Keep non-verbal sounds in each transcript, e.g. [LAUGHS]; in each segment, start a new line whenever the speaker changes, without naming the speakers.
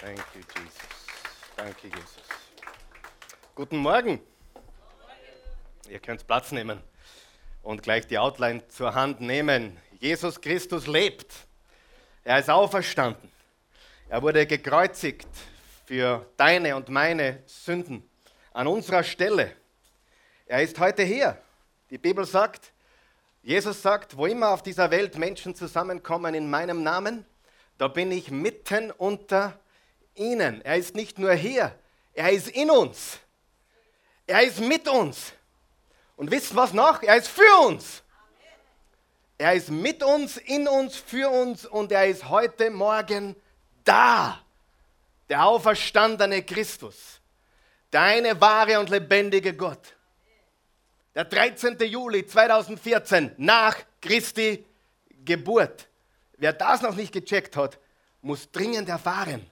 Thank you, Jesus. Danke, Jesus. Guten Morgen. Ihr könnt Platz nehmen und gleich die Outline zur Hand nehmen. Jesus Christus lebt. Er ist auferstanden. Er wurde gekreuzigt für deine und meine Sünden an unserer Stelle. Er ist heute hier. Die Bibel sagt, Jesus sagt, wo immer auf dieser Welt Menschen zusammenkommen in meinem Namen, da bin ich mitten unter ihnen. Er ist nicht nur hier, er ist in uns. Er ist mit uns. Und wisst was noch? Er ist für uns. Er ist mit uns, in uns, für uns und er ist heute Morgen da. Der auferstandene Christus. Der eine wahre und lebendige Gott. Der 13. Juli 2014 nach Christi Geburt. Wer das noch nicht gecheckt hat, muss dringend erfahren,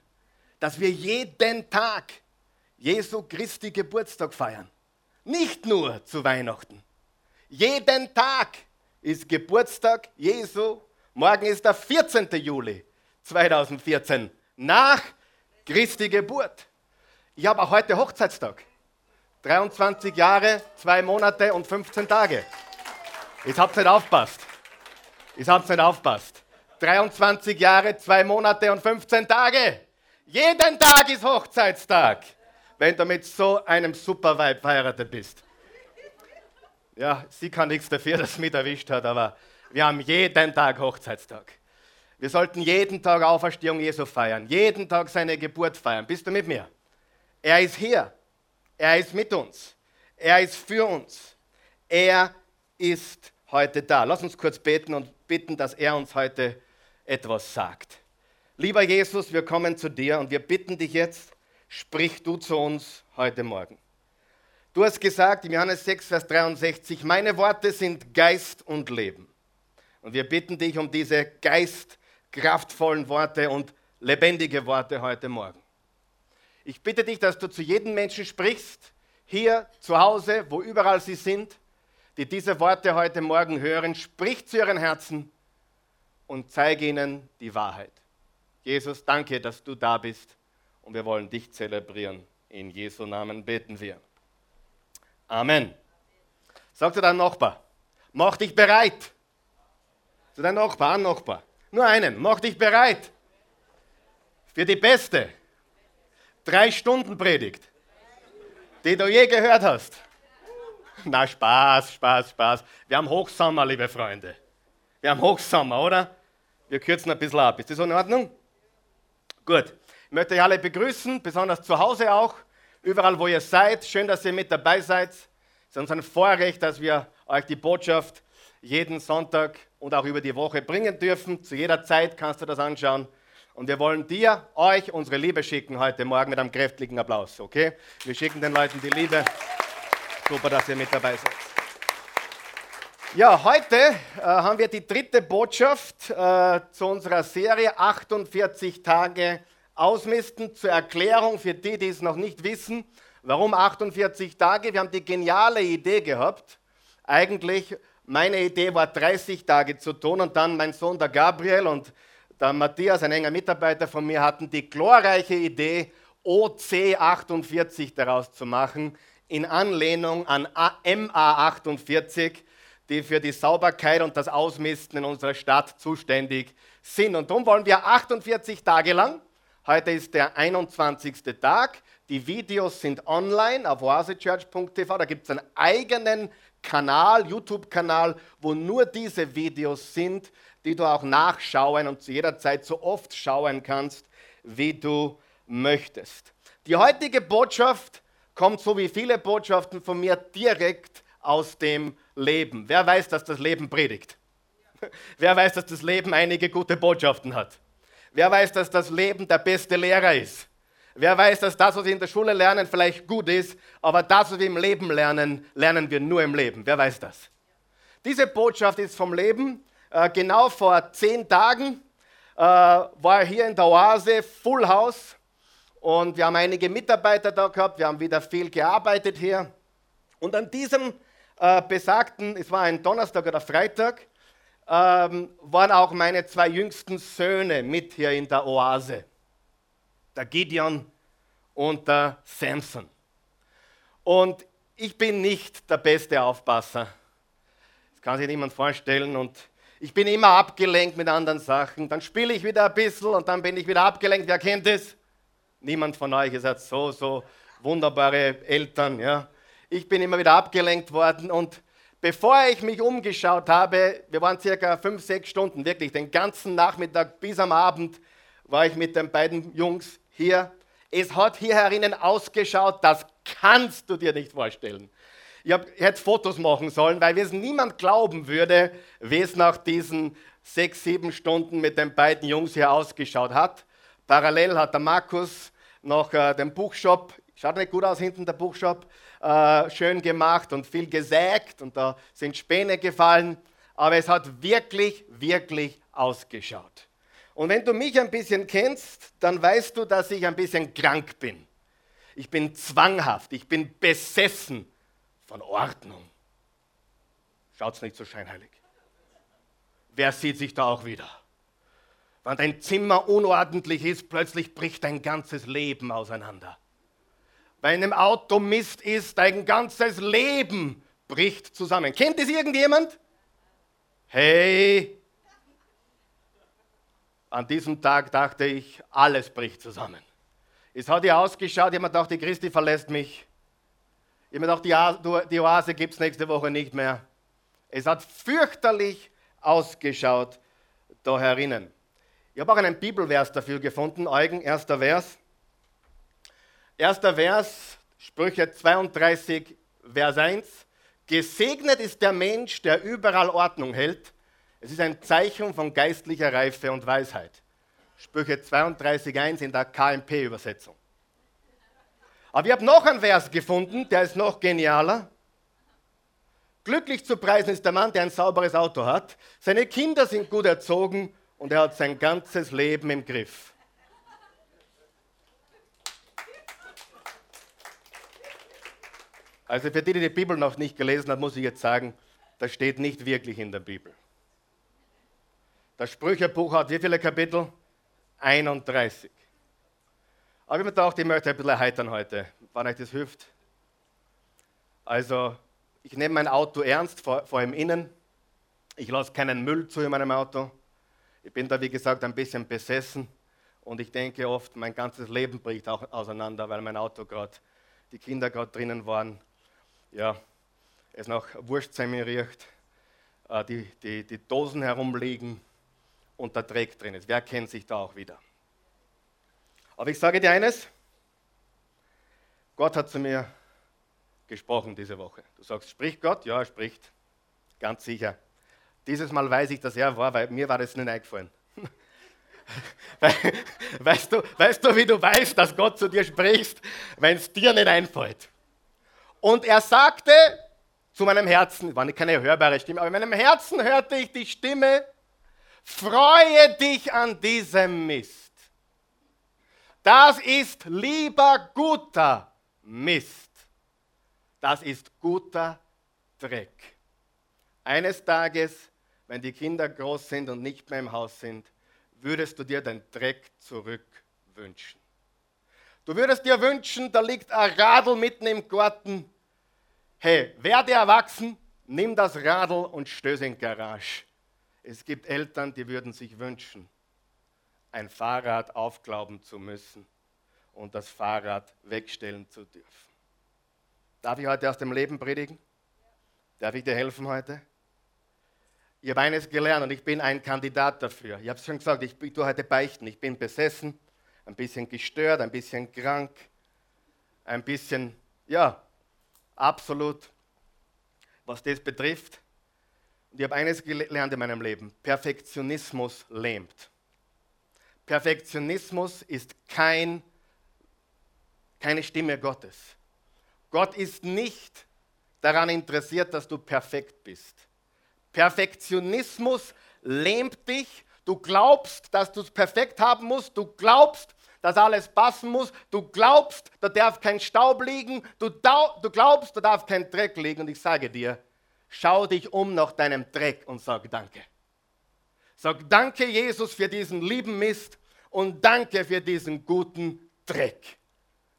dass wir jeden Tag Jesu Christi Geburtstag feiern. Nicht nur zu Weihnachten. Jeden Tag ist Geburtstag Jesu. Morgen ist der 14. Juli 2014 nach Christi Geburt. Ich habe auch heute Hochzeitstag. 23 Jahre, 2 Monate und 15 Tage. Jetzt habt ihr nicht aufpasst. Jetzt habt ihr nicht aufpasst. 23 Jahre, 2 Monate und 15 Tage. Jeden Tag ist Hochzeitstag, wenn du mit so einem Superweib verheiratet bist. Ja, sie kann nichts dafür, dass sie mich erwischt hat, aber wir haben jeden Tag Hochzeitstag. Wir sollten jeden Tag Auferstehung Jesu feiern, jeden Tag seine Geburt feiern. Bist du mit mir? Er ist hier. Er ist mit uns. Er ist für uns. Er ist heute da. Lass uns kurz beten und bitten, dass er uns heute etwas sagt. Lieber Jesus, wir kommen zu dir und wir bitten dich jetzt, sprich du zu uns heute Morgen. Du hast gesagt im Johannes 6, Vers 63, meine Worte sind Geist und Leben. Und wir bitten dich um diese geistkraftvollen Worte und lebendige Worte heute Morgen. Ich bitte dich, dass du zu jedem Menschen sprichst, hier zu Hause, wo überall sie sind, die diese Worte heute Morgen hören. Sprich zu ihren Herzen und zeige ihnen die Wahrheit. Jesus, danke, dass du da bist und wir wollen dich zelebrieren. In Jesu Namen beten wir. Amen. Sag zu deinem Nachbar, mach dich bereit. Zu deinem Nachbar, an Nachbar. Nur einen, mach dich bereit. Für die beste drei Stunden Predigt, die du je gehört hast. Na, Spaß, Spaß, Spaß. Wir haben Hochsommer, liebe Freunde. Wir haben Hochsommer, oder? Wir kürzen ein bisschen ab. Ist das in Ordnung? Gut. Ich möchte euch alle begrüßen, besonders zu Hause auch überall, wo ihr seid. Schön, dass ihr mit dabei seid. Es ist uns ein Vorrecht, dass wir euch die Botschaft jeden Sonntag und auch über die Woche bringen dürfen. Zu jeder Zeit kannst du das anschauen. Und wir wollen dir, euch unsere Liebe schicken heute Morgen mit einem kräftigen Applaus, okay? Wir schicken den Leuten die Liebe. Super, dass ihr mit dabei seid. Ja, heute äh, haben wir die dritte Botschaft äh, zu unserer Serie 48 Tage ausmisten zur Erklärung für die, die es noch nicht wissen. Warum 48 Tage? Wir haben die geniale Idee gehabt. Eigentlich, meine Idee war 30 Tage zu tun und dann mein Sohn, der Gabriel und der Matthias, ein enger Mitarbeiter von mir, hatten die glorreiche Idee, OC48 daraus zu machen, in Anlehnung an MA48, die für die Sauberkeit und das Ausmisten in unserer Stadt zuständig sind. Und darum wollen wir 48 Tage lang Heute ist der 21. Tag. Die Videos sind online auf oasechurch.tv. Da gibt es einen eigenen Kanal, YouTube-Kanal, wo nur diese Videos sind, die du auch nachschauen und zu jeder Zeit so oft schauen kannst, wie du möchtest. Die heutige Botschaft kommt so wie viele Botschaften von mir direkt aus dem Leben. Wer weiß, dass das Leben predigt? Wer weiß, dass das Leben einige gute Botschaften hat? Wer weiß, dass das Leben der beste Lehrer ist? Wer weiß, dass das, was wir in der Schule lernen, vielleicht gut ist, aber das, was wir im Leben lernen, lernen wir nur im Leben. Wer weiß das? Diese Botschaft ist vom Leben. Äh, genau vor zehn Tagen äh, war hier in der Oase Full House und wir haben einige Mitarbeiter da gehabt. Wir haben wieder viel gearbeitet hier. Und an diesem äh, besagten, es war ein Donnerstag oder Freitag, ähm, waren auch meine zwei jüngsten Söhne mit hier in der Oase. der Gideon und der Samson. Und ich bin nicht der beste Aufpasser. Das kann sich niemand vorstellen. Und ich bin immer abgelenkt mit anderen Sachen. Dann spiele ich wieder ein bisschen und dann bin ich wieder abgelenkt. Wer kennt das? Niemand von euch. Ihr seid so, so wunderbare Eltern. Ja. Ich bin immer wieder abgelenkt worden und bevor ich mich umgeschaut habe, wir waren circa fünf, sechs Stunden, wirklich den ganzen Nachmittag bis am Abend war ich mit den beiden Jungs hier. Es hat hier herinnen ausgeschaut, das kannst du dir nicht vorstellen. Ich, hab, ich hätte Fotos machen sollen, weil es niemand glauben würde, wie es nach diesen sechs, sieben Stunden mit den beiden Jungs hier ausgeschaut hat. Parallel hat der Markus noch äh, den Buchshop, schaut nicht gut aus hinten der Buchshop, äh, schön gemacht und viel gesägt und da sind Späne gefallen. Aber es hat wirklich, wirklich ausgeschaut. Und wenn du mich ein bisschen kennst, dann weißt du, dass ich ein bisschen krank bin. Ich bin zwanghaft, ich bin besessen von Ordnung. Schaut's nicht so scheinheilig. Wer sieht sich da auch wieder? Wenn dein Zimmer unordentlich ist, plötzlich bricht dein ganzes Leben auseinander. Bei einem Auto Mist ist, dein ganzes Leben bricht zusammen. Kennt es irgendjemand? Hey, an diesem Tag dachte ich, alles bricht zusammen. Es hat ja ausgeschaut, mir gedacht, die Christi verlässt mich. Mir gedacht, die Oase gibt es nächste Woche nicht mehr. Es hat fürchterlich ausgeschaut da herinnen. Ich habe auch einen Bibelvers dafür gefunden, Eugen, erster Vers. Erster Vers, Sprüche 32, Vers 1. Gesegnet ist der Mensch, der überall Ordnung hält es ist ein Zeichen von geistlicher Reife und Weisheit. Sprüche 32.1 in der KMP-Übersetzung. Aber ich habe noch einen Vers gefunden, der ist noch genialer. Glücklich zu preisen ist der Mann, der ein sauberes Auto hat. Seine Kinder sind gut erzogen und er hat sein ganzes Leben im Griff. Also für die, die die Bibel noch nicht gelesen haben, muss ich jetzt sagen, das steht nicht wirklich in der Bibel. Das Sprüchebuch hat wie viele Kapitel? 31. Aber ich mir gedacht, ich möchte ein bisschen erheitern heute, wann euch das hilft. Also, ich nehme mein Auto ernst, vor, vor allem innen. Ich lasse keinen Müll zu in meinem Auto. Ich bin da, wie gesagt, ein bisschen besessen. Und ich denke oft, mein ganzes Leben bricht auch auseinander, weil mein Auto gerade, die Kinder gerade drinnen waren. Ja, es nach Wurstsemmel riecht, äh, die, die, die Dosen herumliegen und der Dreck drin ist. Wer kennt sich da auch wieder? Aber ich sage dir eines, Gott hat zu mir gesprochen diese Woche. Du sagst, spricht Gott? Ja, er spricht. Ganz sicher. Dieses Mal weiß ich, dass er war, weil mir war das nicht eingefallen. [LAUGHS] weißt, du, weißt du, wie du weißt, dass Gott zu dir spricht, wenn es dir nicht einfällt? Und er sagte zu meinem Herzen, war keine hörbare Stimme, aber in meinem Herzen hörte ich die Stimme, Freue dich an diesem Mist. Das ist lieber guter Mist. Das ist guter Dreck. Eines Tages, wenn die Kinder groß sind und nicht mehr im Haus sind, würdest du dir den Dreck zurückwünschen. Du würdest dir wünschen, da liegt ein Radl mitten im Garten. Hey, werde erwachsen, nimm das Radl und stöß in die Garage. Es gibt Eltern, die würden sich wünschen, ein Fahrrad aufglauben zu müssen und das Fahrrad wegstellen zu dürfen. Darf ich heute aus dem Leben predigen? Darf ich dir helfen heute? Ich habe eines gelernt und ich bin ein Kandidat dafür. Ich habe es schon gesagt, ich tue heute beichten. Ich bin besessen, ein bisschen gestört, ein bisschen krank, ein bisschen, ja, absolut, was das betrifft. Und ich habe eines gelernt in meinem Leben. Perfektionismus lähmt. Perfektionismus ist kein, keine Stimme Gottes. Gott ist nicht daran interessiert, dass du perfekt bist. Perfektionismus lähmt dich. Du glaubst, dass du es perfekt haben musst. Du glaubst, dass alles passen muss. Du glaubst, da darf kein Staub liegen. Du, du glaubst, da darf kein Dreck liegen. Und ich sage dir, Schau dich um nach deinem Dreck und sag Danke. Sag Danke, Jesus, für diesen lieben Mist und danke für diesen guten Dreck.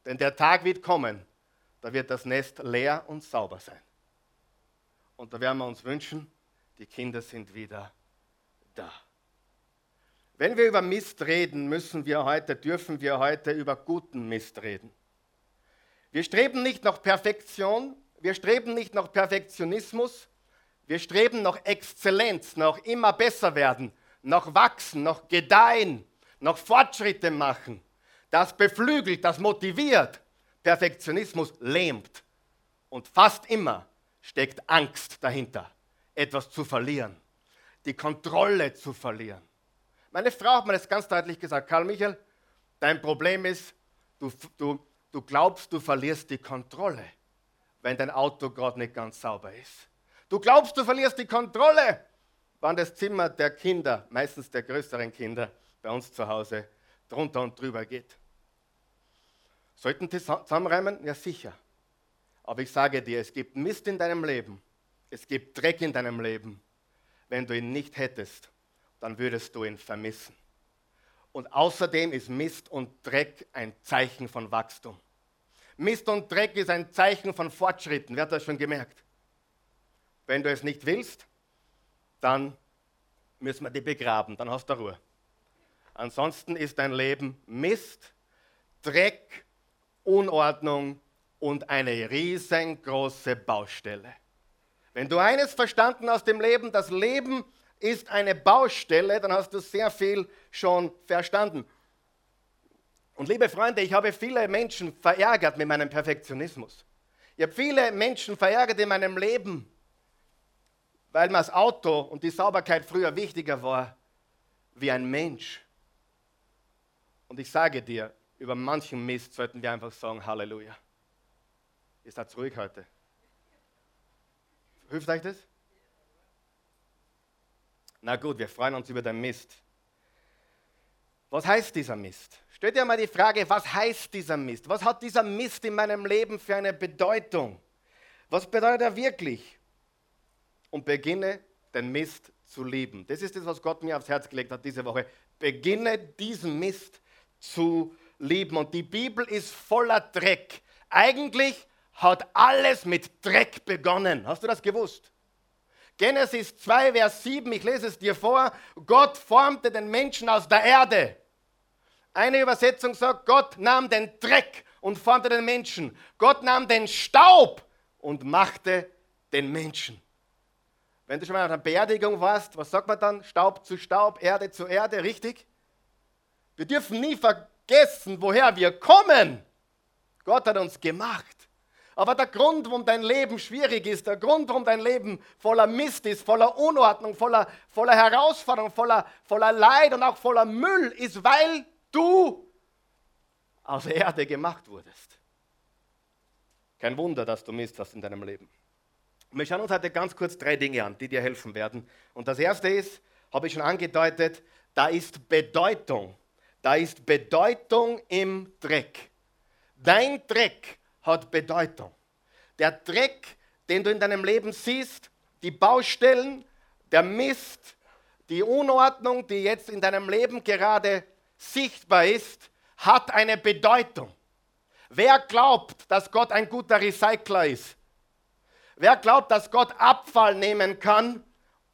Denn der Tag wird kommen, da wird das Nest leer und sauber sein. Und da werden wir uns wünschen, die Kinder sind wieder da. Wenn wir über Mist reden, müssen wir heute, dürfen wir heute über guten Mist reden. Wir streben nicht nach Perfektion, wir streben nicht nach Perfektionismus, wir streben nach Exzellenz, nach immer besser werden, nach wachsen, nach gedeihen, nach Fortschritte machen. Das beflügelt, das motiviert. Perfektionismus lähmt. Und fast immer steckt Angst dahinter, etwas zu verlieren, die Kontrolle zu verlieren. Meine Frau hat mir das ganz deutlich gesagt, Karl Michael, dein Problem ist, du, du, du glaubst, du verlierst die Kontrolle, wenn dein Auto gerade nicht ganz sauber ist. Du glaubst, du verlierst die Kontrolle, wenn das Zimmer der Kinder, meistens der größeren Kinder bei uns zu Hause, drunter und drüber geht. Sollten die zusammenreimen? Ja, sicher. Aber ich sage dir, es gibt Mist in deinem Leben, es gibt Dreck in deinem Leben. Wenn du ihn nicht hättest, dann würdest du ihn vermissen. Und außerdem ist Mist und Dreck ein Zeichen von Wachstum. Mist und Dreck ist ein Zeichen von Fortschritten. Wer hat das schon gemerkt? Wenn du es nicht willst, dann müssen wir dich begraben, dann hast du Ruhe. Ansonsten ist dein Leben Mist, Dreck, Unordnung und eine riesengroße Baustelle. Wenn du eines verstanden aus dem Leben, das Leben ist eine Baustelle, dann hast du sehr viel schon verstanden. Und liebe Freunde, ich habe viele Menschen verärgert mit meinem Perfektionismus. Ich habe viele Menschen verärgert in meinem Leben, weil mir das Auto und die Sauberkeit früher wichtiger war wie ein Mensch. Und ich sage dir, über manchen Mist sollten wir einfach sagen, Halleluja. Ihr seid ruhig heute. Hilft euch das? Na gut, wir freuen uns über den Mist. Was heißt dieser Mist? Stellt dir mal die Frage, was heißt dieser Mist? Was hat dieser Mist in meinem Leben für eine Bedeutung? Was bedeutet er wirklich? Und beginne den Mist zu lieben. Das ist das, was Gott mir aufs Herz gelegt hat diese Woche. Beginne diesen Mist zu lieben. Und die Bibel ist voller Dreck. Eigentlich hat alles mit Dreck begonnen. Hast du das gewusst? Genesis 2, Vers 7, ich lese es dir vor. Gott formte den Menschen aus der Erde. Eine Übersetzung sagt, Gott nahm den Dreck und formte den Menschen. Gott nahm den Staub und machte den Menschen. Wenn du schon mal an einer Beerdigung warst, was sagt man dann? Staub zu Staub, Erde zu Erde, richtig? Wir dürfen nie vergessen, woher wir kommen. Gott hat uns gemacht. Aber der Grund, warum dein Leben schwierig ist, der Grund, warum dein Leben voller Mist ist, voller Unordnung, voller, voller Herausforderung, voller, voller Leid und auch voller Müll, ist, weil du aus Erde gemacht wurdest. Kein Wunder, dass du Mist hast in deinem Leben. Wir schauen uns heute ganz kurz drei Dinge an, die dir helfen werden. Und das erste ist, habe ich schon angedeutet, da ist Bedeutung. Da ist Bedeutung im Dreck. Dein Dreck hat Bedeutung. Der Dreck, den du in deinem Leben siehst, die Baustellen, der Mist, die Unordnung, die jetzt in deinem Leben gerade sichtbar ist, hat eine Bedeutung. Wer glaubt, dass Gott ein guter Recycler ist? Wer glaubt, dass Gott Abfall nehmen kann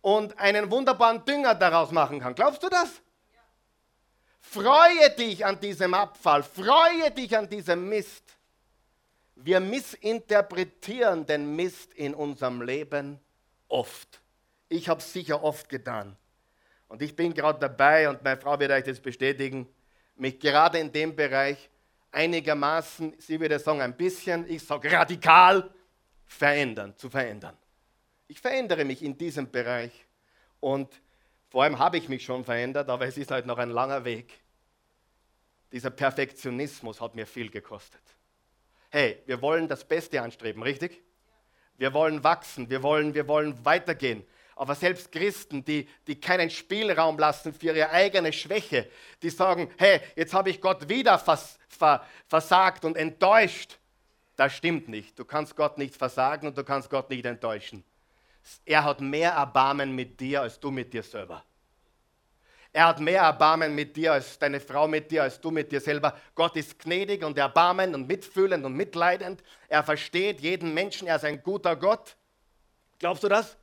und einen wunderbaren Dünger daraus machen kann? Glaubst du das? Freue dich an diesem Abfall, freue dich an diesem Mist. Wir missinterpretieren den Mist in unserem Leben oft. Ich habe es sicher oft getan. Und ich bin gerade dabei, und meine Frau wird euch das bestätigen, mich gerade in dem Bereich einigermaßen, sie würde sagen ein bisschen, ich sage radikal, verändern, zu verändern. Ich verändere mich in diesem Bereich und vor allem habe ich mich schon verändert, aber es ist halt noch ein langer Weg. Dieser Perfektionismus hat mir viel gekostet hey, wir wollen das Beste anstreben, richtig? Wir wollen wachsen, wir wollen, wir wollen weitergehen. Aber selbst Christen, die, die keinen Spielraum lassen für ihre eigene Schwäche, die sagen, hey, jetzt habe ich Gott wieder vers, ver, versagt und enttäuscht. Das stimmt nicht. Du kannst Gott nicht versagen und du kannst Gott nicht enttäuschen. Er hat mehr Erbarmen mit dir als du mit dir selber. Er hat mehr Erbarmen mit dir als deine Frau mit dir, als du mit dir selber. Gott ist gnädig und erbarmend und mitfühlend und mitleidend. Er versteht jeden Menschen. Er ist ein guter Gott. Glaubst du das?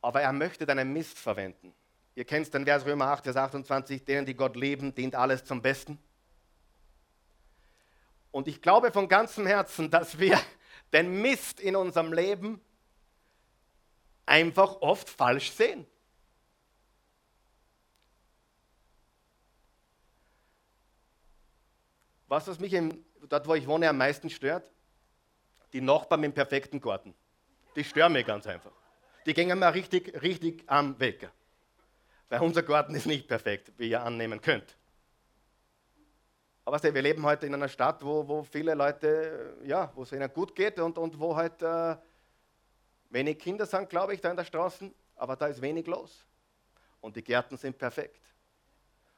Aber er möchte deinen Mist verwenden. Ihr kennt den Vers Römer 8, Vers 28, denen, die Gott lieben, dient alles zum Besten. Und ich glaube von ganzem Herzen, dass wir den Mist in unserem Leben einfach oft falsch sehen. Was, was mich im, dort, wo ich wohne, am meisten stört? Die Nachbarn mit dem perfekten Garten. Die stören mich ganz einfach. Die gehen mir richtig, richtig am Weg. Weil unser Garten ist nicht perfekt, wie ihr annehmen könnt. Aber wir leben heute in einer Stadt, wo, wo viele Leute, ja, wo es ihnen gut geht und, und wo halt äh, wenig Kinder sind, glaube ich, da in der Straße, aber da ist wenig los. Und die Gärten sind perfekt.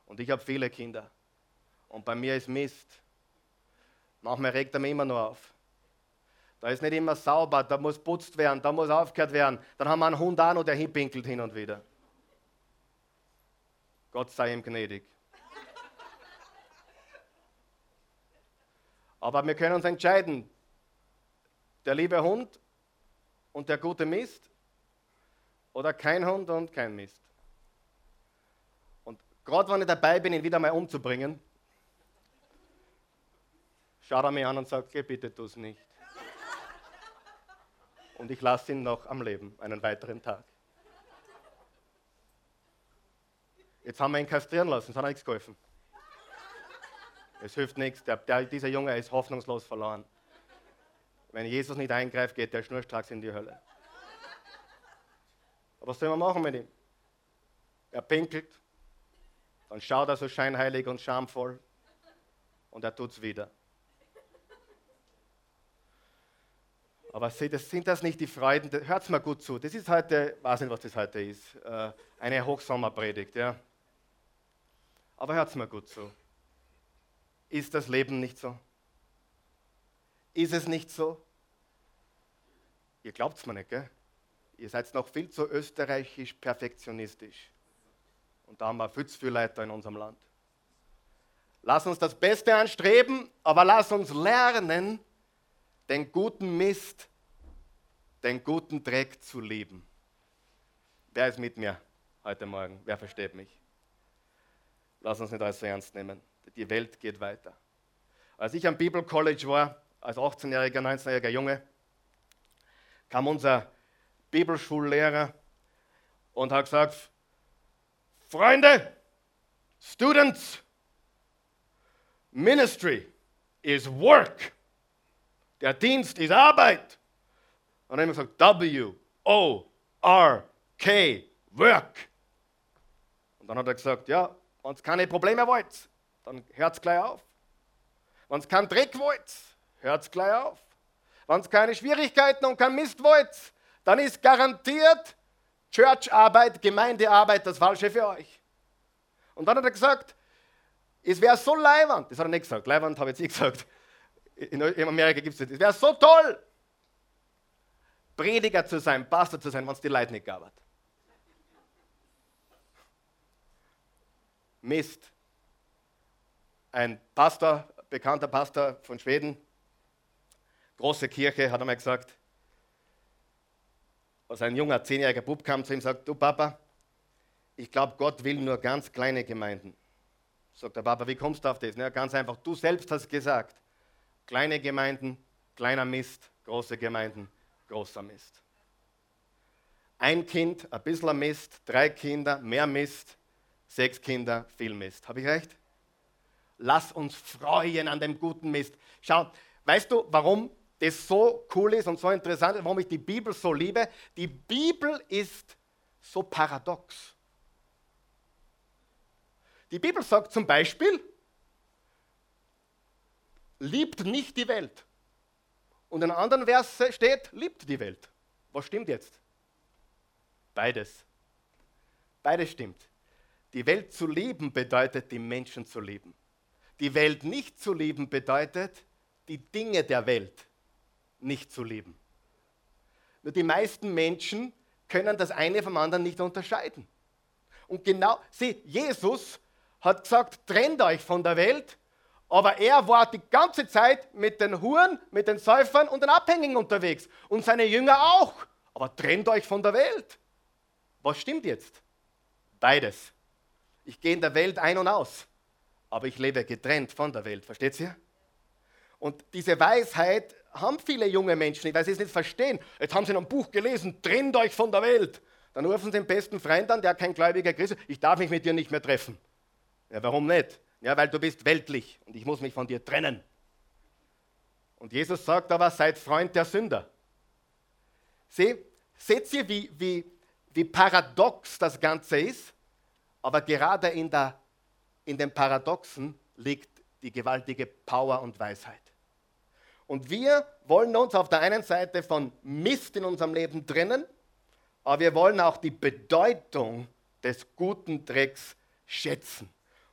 Und ich habe viele Kinder. Und bei mir ist Mist. Manchmal regt er mich immer nur auf. Da ist nicht immer sauber, da muss putzt werden, da muss aufgehört werden. Dann haben wir einen Hund auch noch, der hinpinkelt hin und wieder. Gott sei ihm gnädig. Aber wir können uns entscheiden, der liebe Hund und der gute Mist oder kein Hund und kein Mist. Und gerade wenn ich dabei bin, ihn wieder mal umzubringen, schaut er mich an und sagt, geh bitte tu es nicht. Und ich lasse ihn noch am Leben, einen weiteren Tag. Jetzt haben wir ihn kastrieren lassen, es hat nichts geholfen. Es hilft nichts. Der, der, dieser Junge ist hoffnungslos verloren. Wenn Jesus nicht eingreift, geht der schnurstracks in die Hölle. Aber was sollen wir machen mit ihm? Er pinkelt, dann schaut er so scheinheilig und schamvoll und er tut es wieder. Aber sind das nicht die Freuden? Hört mal gut zu. Das ist heute, weiß nicht, was das heute ist, äh, eine Hochsommerpredigt. Ja? Aber hört mal gut zu. Ist das Leben nicht so? Ist es nicht so? Ihr glaubt es mir nicht, gell? Ihr seid noch viel zu österreichisch perfektionistisch. Und da haben wir viel zu viele Leute in unserem Land. Lass uns das Beste anstreben, aber lass uns lernen, den guten Mist, den guten Dreck zu lieben. Wer ist mit mir heute Morgen? Wer versteht mich? Lass uns nicht alles so ernst nehmen die Welt geht weiter. Als ich am Bible College war, als 18-jähriger, 19-jähriger Junge, kam unser Bibelschullehrer und hat gesagt, Freunde, Students, Ministry is work. Der Dienst ist Arbeit. Und dann haben wir gesagt, W, O, R, K, Work. Und dann hat er gesagt, ja, wenn ihr keine Probleme wollt, dann hört es gleich auf. Wenn es keinen Dreck wollt, hört es gleich auf. Wenn es keine Schwierigkeiten und kein Mist wollt, dann ist garantiert Churcharbeit, Gemeindearbeit das Falsche für euch. Und dann hat er gesagt, es wäre so leiwand, das hat er nicht gesagt, leiwand habe ich jetzt nicht gesagt, in Amerika gibt es das, es wäre so toll, Prediger zu sein, Pastor zu sein, wenn es die Leute nicht gab. Mist ein Pastor, bekannter Pastor von Schweden, große Kirche, hat einmal gesagt, als ein junger, zehnjähriger Bub kam zu ihm und sagt, du Papa, ich glaube, Gott will nur ganz kleine Gemeinden. Sagt der Papa, wie kommst du auf das? Ja, ganz einfach, du selbst hast gesagt, kleine Gemeinden, kleiner Mist, große Gemeinden, großer Mist. Ein Kind, ein bisschen Mist, drei Kinder, mehr Mist, sechs Kinder, viel Mist. Habe ich recht? lass uns freuen an dem guten Mist. Schau, weißt du, warum das so cool ist und so interessant ist, warum ich die Bibel so liebe? Die Bibel ist so paradox. Die Bibel sagt zum Beispiel, liebt nicht die Welt. Und in anderen Versen steht, liebt die Welt. Was stimmt jetzt? Beides. Beides stimmt. Die Welt zu lieben bedeutet, die Menschen zu lieben. Die Welt nicht zu lieben bedeutet, die Dinge der Welt nicht zu lieben. Nur die meisten Menschen können das eine vom anderen nicht unterscheiden. Und genau, sieh, Jesus hat gesagt, trennt euch von der Welt, aber er war die ganze Zeit mit den Huren, mit den Säufern und den Abhängigen unterwegs. Und seine Jünger auch. Aber trennt euch von der Welt. Was stimmt jetzt? Beides. Ich gehe in der Welt ein und aus, aber ich lebe getrennt von der Welt. Versteht ihr? Und diese Weisheit haben viele junge Menschen nicht, weil sie es nicht verstehen. Jetzt haben sie ein Buch gelesen, trennt euch von der Welt. Dann rufen sie den besten Freund an, der kein gläubiger Christ ist, ich darf mich mit dir nicht mehr treffen. Ja, warum nicht? Ja, weil du bist weltlich und ich muss mich von dir trennen. Und Jesus sagt aber, seid Freund der Sünder. Seh, seht ihr, wie, wie, wie paradox das Ganze ist? Aber gerade in, der, in dem Paradoxen liegt die gewaltige Power und Weisheit. Und wir wollen uns auf der einen Seite von Mist in unserem Leben trennen, aber wir wollen auch die Bedeutung des guten Drecks schätzen.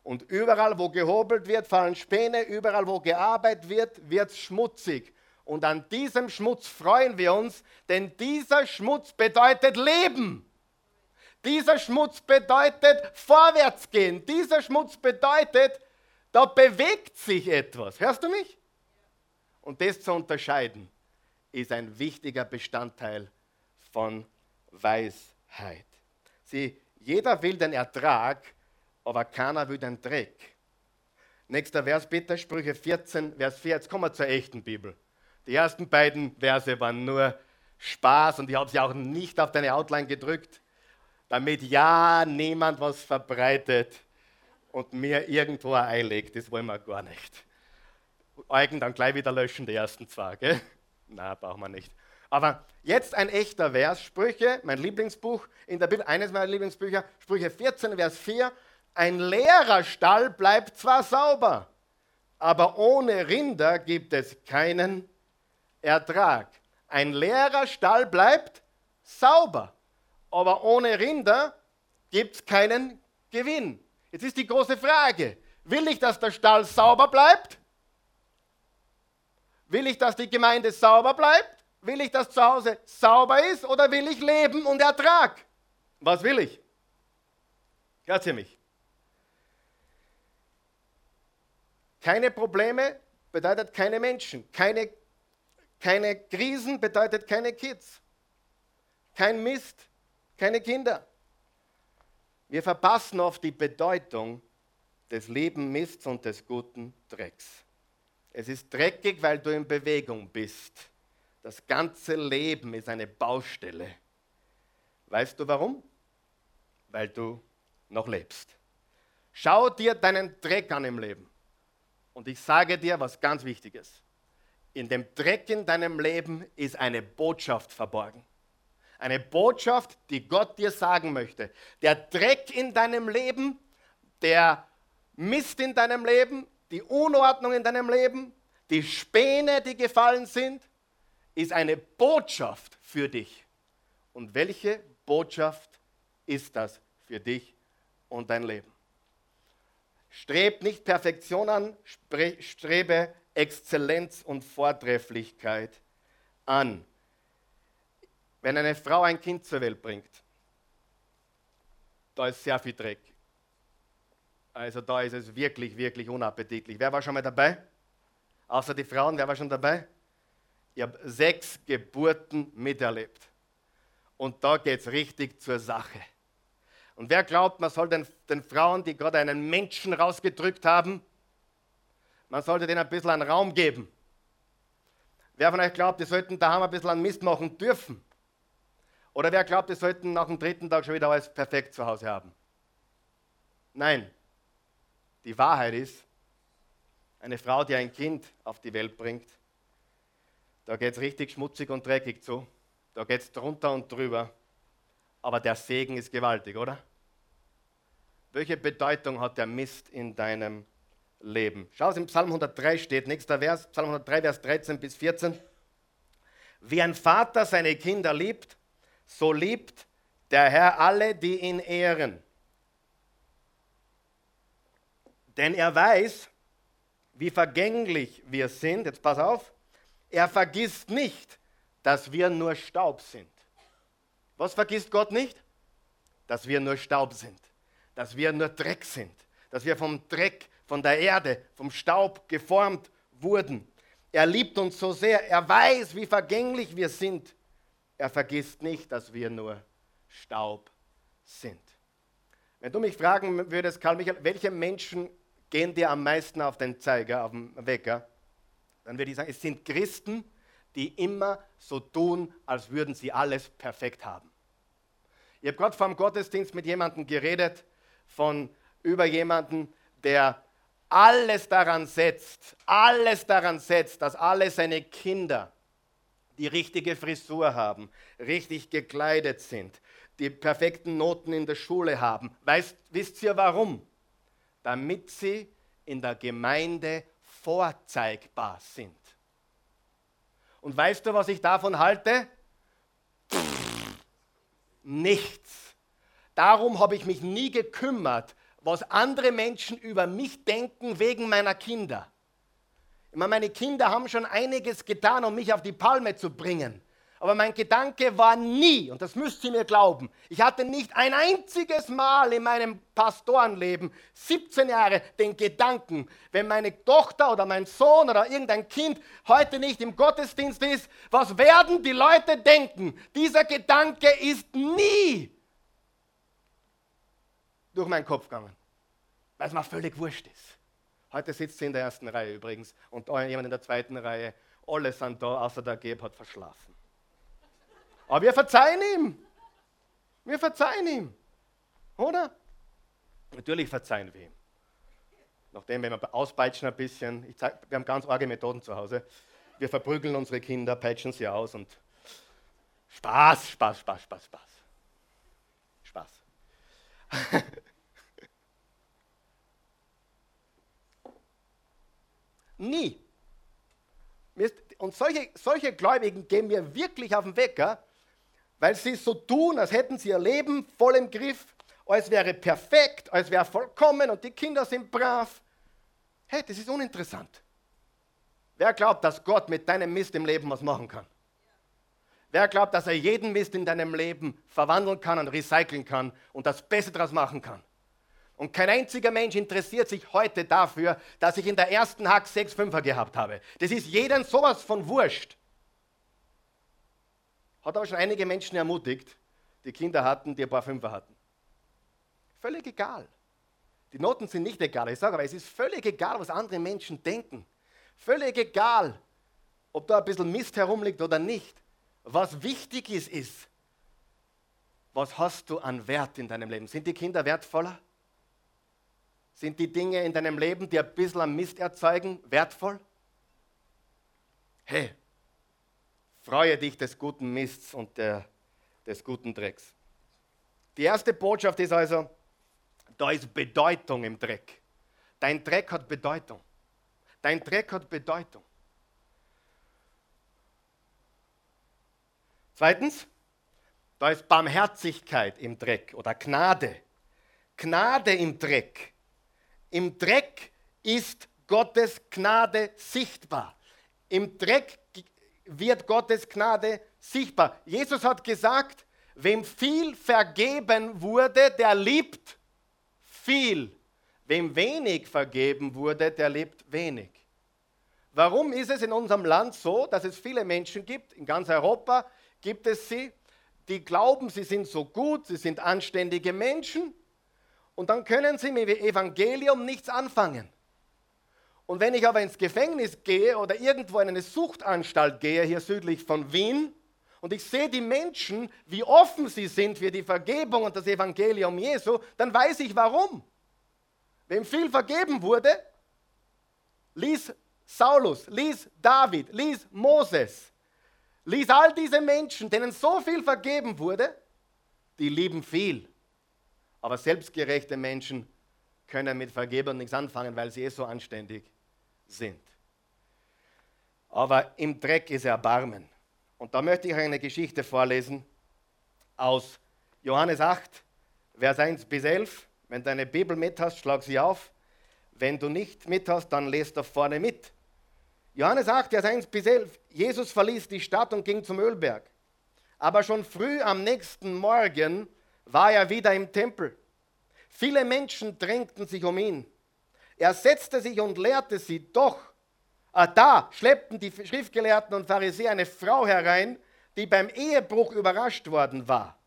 Und überall, wo gehobelt wird, fallen Späne, überall, wo gearbeitet wird, wird es schmutzig. Und an diesem Schmutz freuen wir uns, denn dieser Schmutz bedeutet Leben. Dieser Schmutz bedeutet vorwärtsgehen. Dieser Schmutz bedeutet, da bewegt sich etwas. Hörst du mich? Und das zu unterscheiden, ist ein wichtiger Bestandteil von Weisheit. Sieh, jeder will den Ertrag, aber keiner will den Dreck. Nächster Vers bitte, Sprüche 14, Vers 4. Jetzt kommen wir zur echten Bibel. Die ersten beiden Verse waren nur Spaß und ich habe sie auch nicht auf deine Outline gedrückt, damit ja niemand was verbreitet und mir irgendwo ein Ei legt. Das wollen wir gar nicht. Eugen dann gleich wieder löschen, die ersten zwei. Gell? Na, brauchen wir nicht. Aber jetzt ein echter Vers, Sprüche, mein Lieblingsbuch in der Bibel, eines meiner Lieblingsbücher, Sprüche 14, Vers 4. Ein leerer Stall bleibt zwar sauber, aber ohne Rinder gibt es keinen Ertrag. Ein leerer Stall bleibt sauber, aber ohne Rinder gibt es keinen Gewinn. Jetzt ist die große Frage, will ich, dass der Stall sauber bleibt Will ich, dass die Gemeinde sauber bleibt? Will ich, dass zu Hause sauber ist? Oder will ich Leben und Ertrag? Was will ich? Hört ihr mich? Keine Probleme bedeutet keine Menschen. Keine, keine Krisen bedeutet keine Kids. Kein Mist, keine Kinder. Wir verpassen oft die Bedeutung des lieben Mists und des guten Drecks. Es ist dreckig, weil du in Bewegung bist. Das ganze Leben ist eine Baustelle. Weißt du warum? Weil du noch lebst. Schau dir deinen Dreck an im Leben. Und ich sage dir was ganz Wichtiges. In dem Dreck in deinem Leben ist eine Botschaft verborgen. Eine Botschaft, die Gott dir sagen möchte. Der Dreck in deinem Leben, der Mist in deinem Leben die Unordnung in deinem Leben, die Späne, die gefallen sind, ist eine Botschaft für dich. Und welche Botschaft ist das für dich und dein Leben? Streb nicht Perfektion an, strebe Exzellenz und Vortrefflichkeit an. Wenn eine Frau ein Kind zur Welt bringt, da ist sehr viel Dreck. Also da ist es wirklich, wirklich unappetitlich. Wer war schon mal dabei? Außer die Frauen, wer war schon dabei? Ich habe sechs Geburten miterlebt. Und da geht es richtig zur Sache. Und wer glaubt, man soll den, den Frauen, die gerade einen Menschen rausgedrückt haben, man sollte denen ein bisschen einen Raum geben. Wer von euch glaubt, die sollten daheim ein bisschen an Mist machen dürfen? Oder wer glaubt, die sollten nach dem dritten Tag schon wieder alles perfekt zu Hause haben? Nein, die Wahrheit ist, eine Frau, die ein Kind auf die Welt bringt, da geht es richtig schmutzig und dreckig zu. Da geht es drunter und drüber. Aber der Segen ist gewaltig, oder? Welche Bedeutung hat der Mist in deinem Leben? Schau, es im Psalm 103 steht, nächster Vers, Psalm 103, Vers 13 bis 14. Wie ein Vater seine Kinder liebt, so liebt der Herr alle, die ihn ehren. Denn er weiß, wie vergänglich wir sind. Jetzt pass auf. Er vergisst nicht, dass wir nur Staub sind. Was vergisst Gott nicht? Dass wir nur Staub sind. Dass wir nur Dreck sind, dass wir vom Dreck, von der Erde, vom Staub geformt wurden. Er liebt uns so sehr, er weiß, wie vergänglich wir sind. Er vergisst nicht, dass wir nur Staub sind. Wenn du mich fragen würdest, Karl Michael, welche Menschen gehen dir am meisten auf den Zeiger, auf den Wecker, dann würde ich sagen, es sind Christen, die immer so tun, als würden sie alles perfekt haben. Ich habe gerade vor dem Gottesdienst mit jemandem geredet, von über jemanden, der alles daran setzt, alles daran setzt, dass alle seine Kinder die richtige Frisur haben, richtig gekleidet sind, die perfekten Noten in der Schule haben. Weißt, wisst ihr warum? Damit sie in der Gemeinde vorzeigbar sind. Und weißt du, was ich davon halte? nichts. Darum habe ich mich nie gekümmert, was andere Menschen über mich denken wegen meiner Kinder. Ich meine, meine Kinder haben schon einiges getan, um mich auf die Palme zu bringen. Aber mein Gedanke war nie, und das müsst ihr mir glauben, ich hatte nicht ein einziges Mal in meinem Pastorenleben, 17 Jahre, den Gedanken, wenn meine Tochter oder mein Sohn oder irgendein Kind heute nicht im Gottesdienst ist, was werden die Leute denken? Dieser Gedanke ist nie durch meinen Kopf gegangen, weil es mir völlig wurscht ist. Heute sitzt sie in der ersten Reihe übrigens und jemand in der zweiten Reihe. Alle sind da, außer der Geb hat verschlafen. Aber wir verzeihen ihm. Wir verzeihen ihm. Oder? Natürlich verzeihen wir ihm. Nachdem, wenn wir auspeitschen ein bisschen, zeig, wir haben ganz arge Methoden zu Hause. Wir verprügeln unsere Kinder, peitschen sie aus und Spaß, Spaß, Spaß, Spaß, Spaß. Spaß. [LAUGHS] Nie. Und solche, solche Gläubigen gehen mir wirklich auf den Wecker, weil sie so tun, als hätten sie ihr Leben voll im Griff, als wäre perfekt, als wäre vollkommen und die Kinder sind brav. Hey, das ist uninteressant. Wer glaubt, dass Gott mit deinem Mist im Leben was machen kann? Wer glaubt, dass er jeden Mist in deinem Leben verwandeln kann und recyceln kann und das Beste daraus machen kann? Und kein einziger Mensch interessiert sich heute dafür, dass ich in der ersten Hack 6 Fünfer gehabt habe. Das ist jedem sowas von wurscht. Hat aber schon einige Menschen ermutigt, die Kinder hatten, die ein paar Fünfer hatten. Völlig egal. Die Noten sind nicht egal. Ich sage aber, es ist völlig egal, was andere Menschen denken. Völlig egal, ob da ein bisschen Mist herumliegt oder nicht. Was wichtig ist, ist, was hast du an Wert in deinem Leben? Sind die Kinder wertvoller? Sind die Dinge in deinem Leben, die ein bisschen Mist erzeugen, wertvoll? Hey, Freue dich des guten Mists und der, des guten Drecks. Die erste Botschaft ist also, da ist Bedeutung im Dreck. Dein Dreck hat Bedeutung. Dein Dreck hat Bedeutung. Zweitens, da ist Barmherzigkeit im Dreck oder Gnade. Gnade im Dreck. Im Dreck ist Gottes Gnade sichtbar. Im Dreck wird Gottes Gnade sichtbar. Jesus hat gesagt, wem viel vergeben wurde, der liebt viel. Wem wenig vergeben wurde, der lebt wenig. Warum ist es in unserem Land so, dass es viele Menschen gibt, in ganz Europa gibt es sie, die glauben, sie sind so gut, sie sind anständige Menschen und dann können sie mit dem Evangelium nichts anfangen. Und wenn ich aber ins Gefängnis gehe oder irgendwo in eine Suchtanstalt gehe, hier südlich von Wien, und ich sehe die Menschen, wie offen sie sind für die Vergebung und das Evangelium Jesu, dann weiß ich warum. Wem viel vergeben wurde, ließ Saulus, ließ David, ließ Moses, ließ all diese Menschen, denen so viel vergeben wurde, die lieben viel. Aber selbstgerechte Menschen können mit Vergebung nichts anfangen, weil sie eh so anständig sind. Aber im Dreck ist Erbarmen. Und da möchte ich eine Geschichte vorlesen aus Johannes 8, Vers 1 bis 11. Wenn du eine Bibel mit hast, schlag sie auf. Wenn du nicht mit hast, dann lest da vorne mit. Johannes 8, Vers 1 bis 11. Jesus verließ die Stadt und ging zum Ölberg. Aber schon früh am nächsten Morgen war er wieder im Tempel. Viele Menschen drängten sich um ihn. Er setzte sich und lehrte sie. Doch ah, da schleppten die Schriftgelehrten und Pharisäer eine Frau herein, die beim Ehebruch überrascht worden war.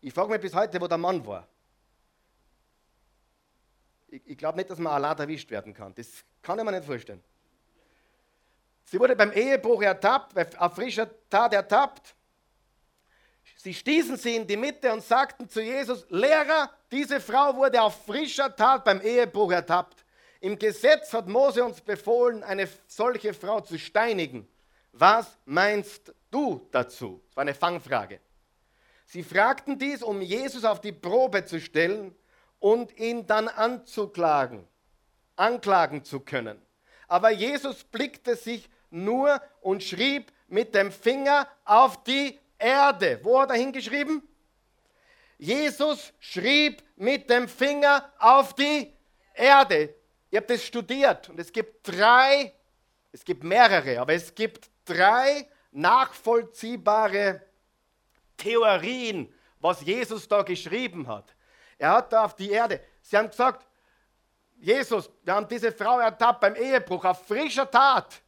Ich frage mich bis heute, wo der Mann war. Ich, ich glaube nicht, dass man allein erwischt werden kann. Das kann ich mir nicht vorstellen. Sie wurde beim Ehebruch ertappt, auf frischer Tat ertappt. Sie stießen sie in die Mitte und sagten zu Jesus, Lehrer, diese Frau wurde auf frischer Tat beim Ehebruch ertappt. Im Gesetz hat Mose uns befohlen, eine solche Frau zu steinigen. Was meinst du dazu? Das war eine Fangfrage. Sie fragten dies, um Jesus auf die Probe zu stellen und ihn dann anzuklagen, anklagen zu können. Aber Jesus blickte sich nur und schrieb mit dem Finger auf die Erde. Wo hat er hingeschrieben? Jesus schrieb mit dem Finger auf die Erde. Ihr habt es studiert und es gibt drei, es gibt mehrere, aber es gibt drei nachvollziehbare Theorien, was Jesus da geschrieben hat. Er hat da auf die Erde, sie haben gesagt, Jesus, wir haben diese Frau ertappt beim Ehebruch auf frischer Tat.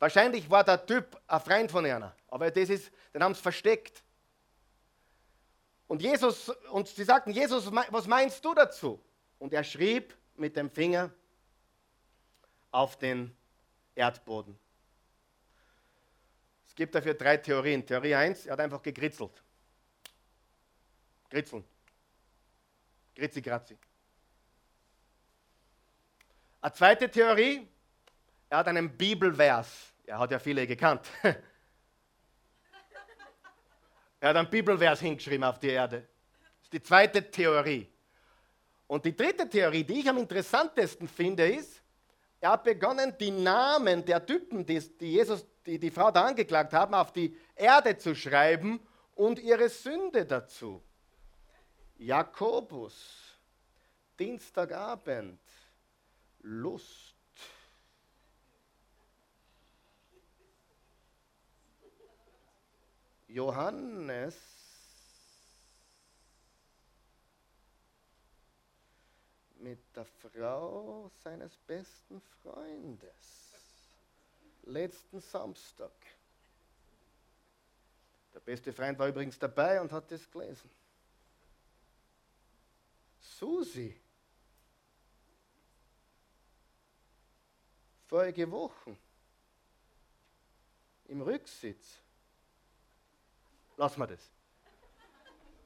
Wahrscheinlich war der Typ ein Freund von einer, aber das ist, den haben sie versteckt. Und Jesus, und sie sagten, Jesus, was meinst du dazu? Und er schrieb mit dem Finger auf den Erdboden. Es gibt dafür drei Theorien. Theorie 1, er hat einfach gekritzelt. Kritzeln. Gritzi, grazi. Eine zweite Theorie, er hat einen Bibelvers er hat ja viele gekannt. [LAUGHS] er hat einen Bibelvers hingeschrieben auf die Erde. Das ist die zweite Theorie. Und die dritte Theorie, die ich am interessantesten finde, ist, er hat begonnen, die Namen der Typen, die, Jesus, die, die Frau da angeklagt haben, auf die Erde zu schreiben und ihre Sünde dazu. Jakobus, Dienstagabend, Lust. Johannes mit der Frau seines besten Freundes letzten Samstag. Der beste Freund war übrigens dabei und hat das gelesen. Susi. Vorige Woche im Rücksitz lassen wir das.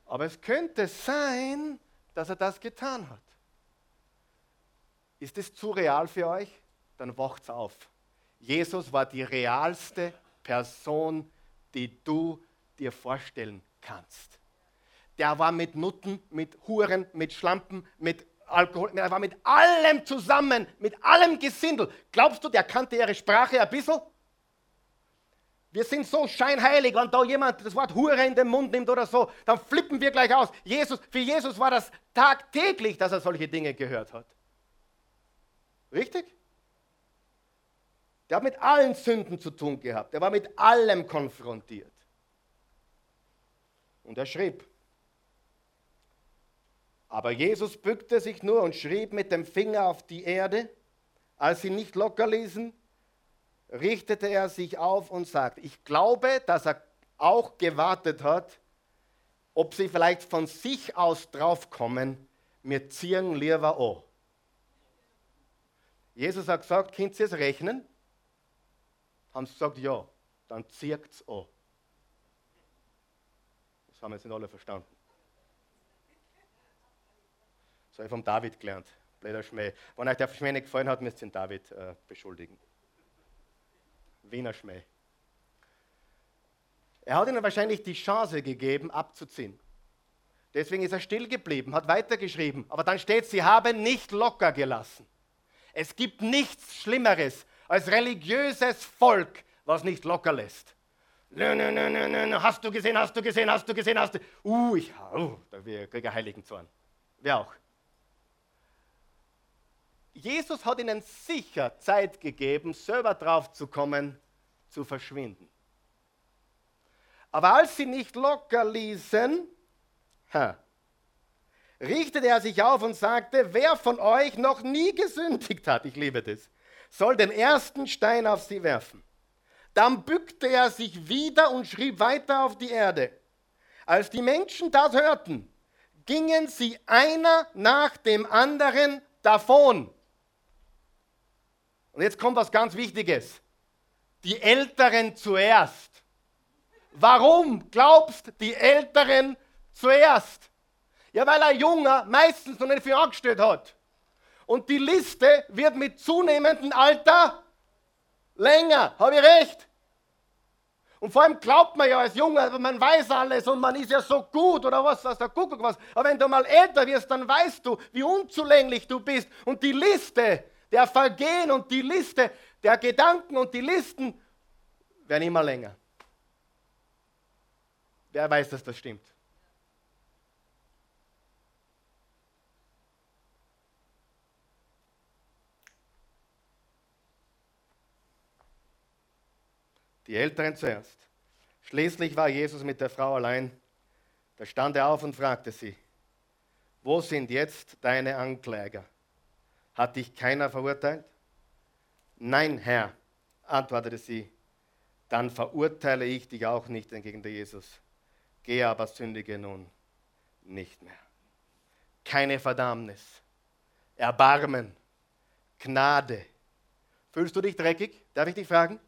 Aber es könnte sein, dass er das getan hat. Ist es zu real für euch? Dann wacht's auf. Jesus war die realste Person, die du dir vorstellen kannst. Der war mit Nutten, mit Huren, mit Schlampen, mit Alkohol, er war mit allem zusammen, mit allem Gesindel. Glaubst du, der kannte ihre Sprache ein bisschen? Wir sind so scheinheilig, wenn da jemand das Wort Hure in den Mund nimmt oder so, dann flippen wir gleich aus. Jesus, für Jesus war das tagtäglich, dass er solche Dinge gehört hat. Richtig? Der hat mit allen Sünden zu tun gehabt. Er war mit allem konfrontiert. Und er schrieb. Aber Jesus bückte sich nur und schrieb mit dem Finger auf die Erde. Als sie nicht locker ließen, richtete er sich auf und sagt, ich glaube, dass er auch gewartet hat, ob sie vielleicht von sich aus draufkommen, mir ziehen lieber an. Jesus hat gesagt, könnt ihr es rechnen? Haben sie gesagt, ja, dann zieht es an. Das haben jetzt nicht alle verstanden. Das habe ich vom David gelernt. Blöder Schmäh. Wenn euch der Schmäh nicht gefallen hat, müsst ihr den David äh, beschuldigen. Wiener Schmäh. Er hat ihnen wahrscheinlich die Chance gegeben, abzuziehen. Deswegen ist er still geblieben, hat weitergeschrieben. Aber dann steht, sie haben nicht locker gelassen. Es gibt nichts Schlimmeres als religiöses Volk, was nicht locker lässt. Nö, nö, nö, nö, nö, hast du gesehen, hast du gesehen, hast du gesehen, hast du. Uh, ich, uh, da kriege ich Heiligen Zorn. Wer auch. Jesus hat ihnen sicher Zeit gegeben, selber drauf zu kommen, zu verschwinden. Aber als sie nicht locker ließen, ha, richtete er sich auf und sagte, wer von euch noch nie gesündigt hat, ich liebe das, soll den ersten Stein auf sie werfen. Dann bückte er sich wieder und schrieb weiter auf die Erde. Als die Menschen das hörten, gingen sie einer nach dem anderen davon. Und jetzt kommt was ganz Wichtiges. Die Älteren zuerst. Warum glaubst die Älteren zuerst? Ja, weil ein Junger meistens noch nicht viel angestellt hat. Und die Liste wird mit zunehmendem Alter länger. Habe ich recht? Und vor allem glaubt man ja als Junge, man weiß alles und man ist ja so gut oder was, was der Kuckuck was. Aber wenn du mal älter wirst, dann weißt du, wie unzulänglich du bist. Und die Liste der Vergehen und die Liste der Gedanken und die Listen werden immer länger. Wer weiß, dass das stimmt? Die Älteren zuerst. Schließlich war Jesus mit der Frau allein. Da stand er auf und fragte sie, wo sind jetzt deine Ankläger? Hat dich keiner verurteilt? Nein, Herr, antwortete sie. Dann verurteile ich dich auch nicht, entgegnete Jesus. Gehe aber sündige nun nicht mehr. Keine Verdammnis, Erbarmen, Gnade. Fühlst du dich dreckig? Darf ich dich fragen?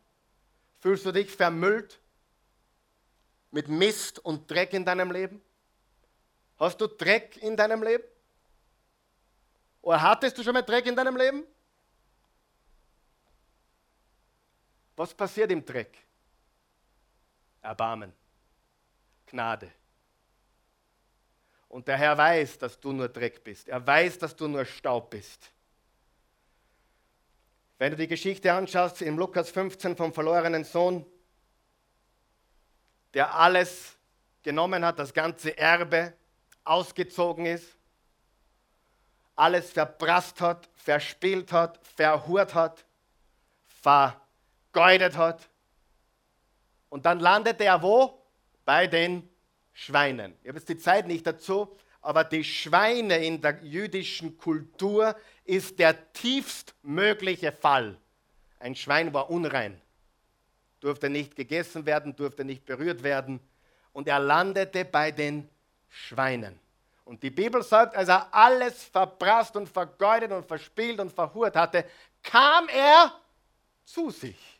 Fühlst du dich vermüllt mit Mist und Dreck in deinem Leben? Hast du Dreck in deinem Leben? Oder hattest du schon mal Dreck in deinem Leben? Was passiert im Dreck? Erbarmen, Gnade. Und der Herr weiß, dass du nur Dreck bist. Er weiß, dass du nur Staub bist. Wenn du die Geschichte anschaust in Lukas 15 vom verlorenen Sohn, der alles genommen hat, das ganze Erbe ausgezogen ist, alles verprasst hat, verspielt hat, verhurt hat, vergeudet hat. Und dann landete er wo? Bei den Schweinen. Ich habe jetzt die Zeit nicht dazu, aber die Schweine in der jüdischen Kultur ist der tiefstmögliche Fall. Ein Schwein war unrein, durfte nicht gegessen werden, durfte nicht berührt werden und er landete bei den Schweinen. Und die Bibel sagt, als er alles verprasst und vergeudet und verspielt und verhurt hatte, kam er zu sich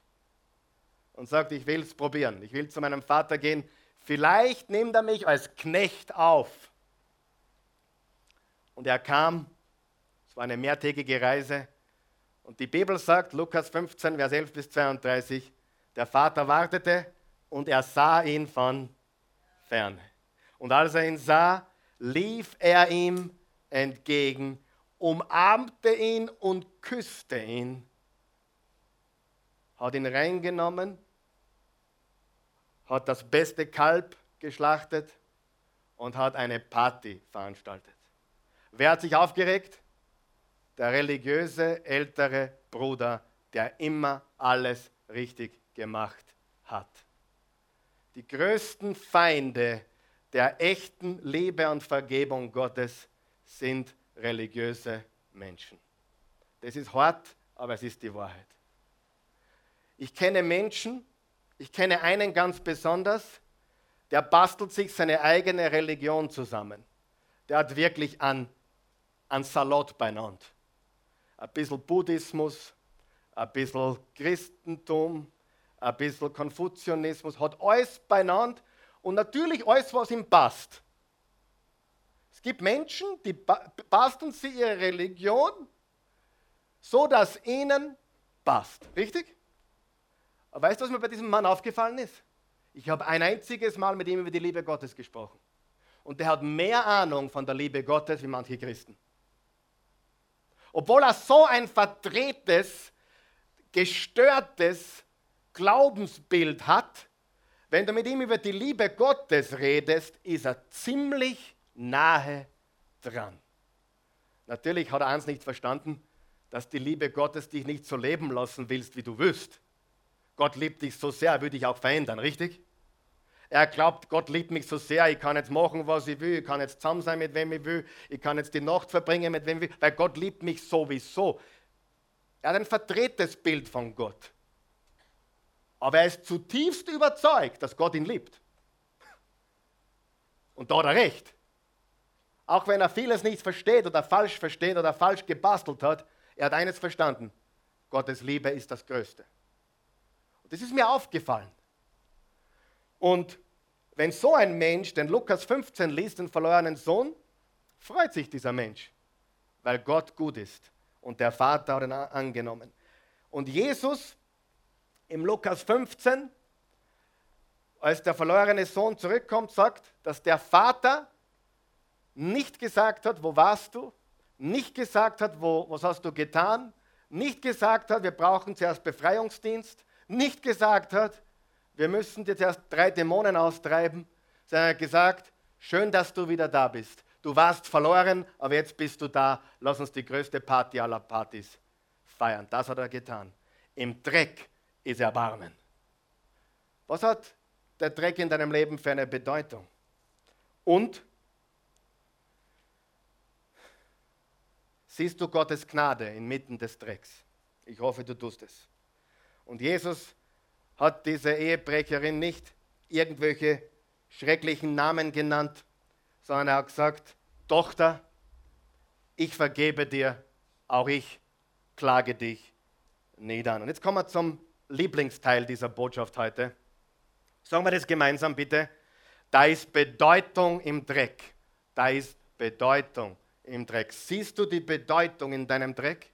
und sagte, ich will es probieren, ich will zu meinem Vater gehen, vielleicht nimmt er mich als Knecht auf. Und er kam war eine mehrtägige Reise. Und die Bibel sagt, Lukas 15, Vers 11 bis 32, der Vater wartete und er sah ihn von ferne. Und als er ihn sah, lief er ihm entgegen, umarmte ihn und küsste ihn, hat ihn reingenommen, hat das beste Kalb geschlachtet und hat eine Party veranstaltet. Wer hat sich aufgeregt? der religiöse ältere Bruder, der immer alles richtig gemacht hat. Die größten Feinde der echten Liebe und Vergebung Gottes sind religiöse Menschen. Das ist hart, aber es ist die Wahrheit. Ich kenne Menschen, ich kenne einen ganz besonders, der bastelt sich seine eigene Religion zusammen. Der hat wirklich an, an Salot beieinander ein bisschen Buddhismus, ein bisschen Christentum, ein bisschen Konfuzianismus, hat alles beieinander und natürlich alles, was ihm passt. Es gibt Menschen, die basteln sie ihre Religion so, dass ihnen passt. Richtig? Aber weißt du, was mir bei diesem Mann aufgefallen ist? Ich habe ein einziges Mal mit ihm über die Liebe Gottes gesprochen. Und der hat mehr Ahnung von der Liebe Gottes wie manche Christen obwohl er so ein verdrehtes, gestörtes Glaubensbild hat, wenn du mit ihm über die Liebe Gottes redest, ist er ziemlich nahe dran. Natürlich hat er eins nicht verstanden, dass die Liebe Gottes dich nicht so leben lassen willst, wie du willst. Gott liebt dich so sehr, er will dich auch verändern, richtig? Er glaubt, Gott liebt mich so sehr, ich kann jetzt machen, was ich will, ich kann jetzt zusammen sein, mit wem ich will, ich kann jetzt die Nacht verbringen, mit wem ich will, weil Gott liebt mich sowieso. Er hat ein verdrehtes Bild von Gott. Aber er ist zutiefst überzeugt, dass Gott ihn liebt. Und da hat er recht. Auch wenn er vieles nicht versteht oder falsch versteht oder falsch gebastelt hat, er hat eines verstanden. Gottes Liebe ist das Größte. Das ist mir aufgefallen. Und wenn so ein Mensch den Lukas 15 liest, den verlorenen Sohn, freut sich dieser Mensch, weil Gott gut ist und der Vater hat ihn angenommen. Und Jesus im Lukas 15, als der verlorene Sohn zurückkommt, sagt, dass der Vater nicht gesagt hat, wo warst du, nicht gesagt hat, wo, was hast du getan, nicht gesagt hat, wir brauchen zuerst Befreiungsdienst, nicht gesagt hat, wir müssen dir zuerst drei Dämonen austreiben, sondern er hat gesagt, schön, dass du wieder da bist. Du warst verloren, aber jetzt bist du da. Lass uns die größte Party aller Partys feiern. Das hat er getan. Im Dreck ist Erbarmen. Was hat der Dreck in deinem Leben für eine Bedeutung? Und siehst du Gottes Gnade inmitten des Drecks? Ich hoffe, du tust es. Und Jesus hat diese Ehebrecherin nicht irgendwelche schrecklichen Namen genannt, sondern er hat gesagt, Tochter, ich vergebe dir, auch ich klage dich nieder. Und jetzt kommen wir zum Lieblingsteil dieser Botschaft heute. Sagen wir das gemeinsam bitte. Da ist Bedeutung im Dreck. Da ist Bedeutung im Dreck. Siehst du die Bedeutung in deinem Dreck?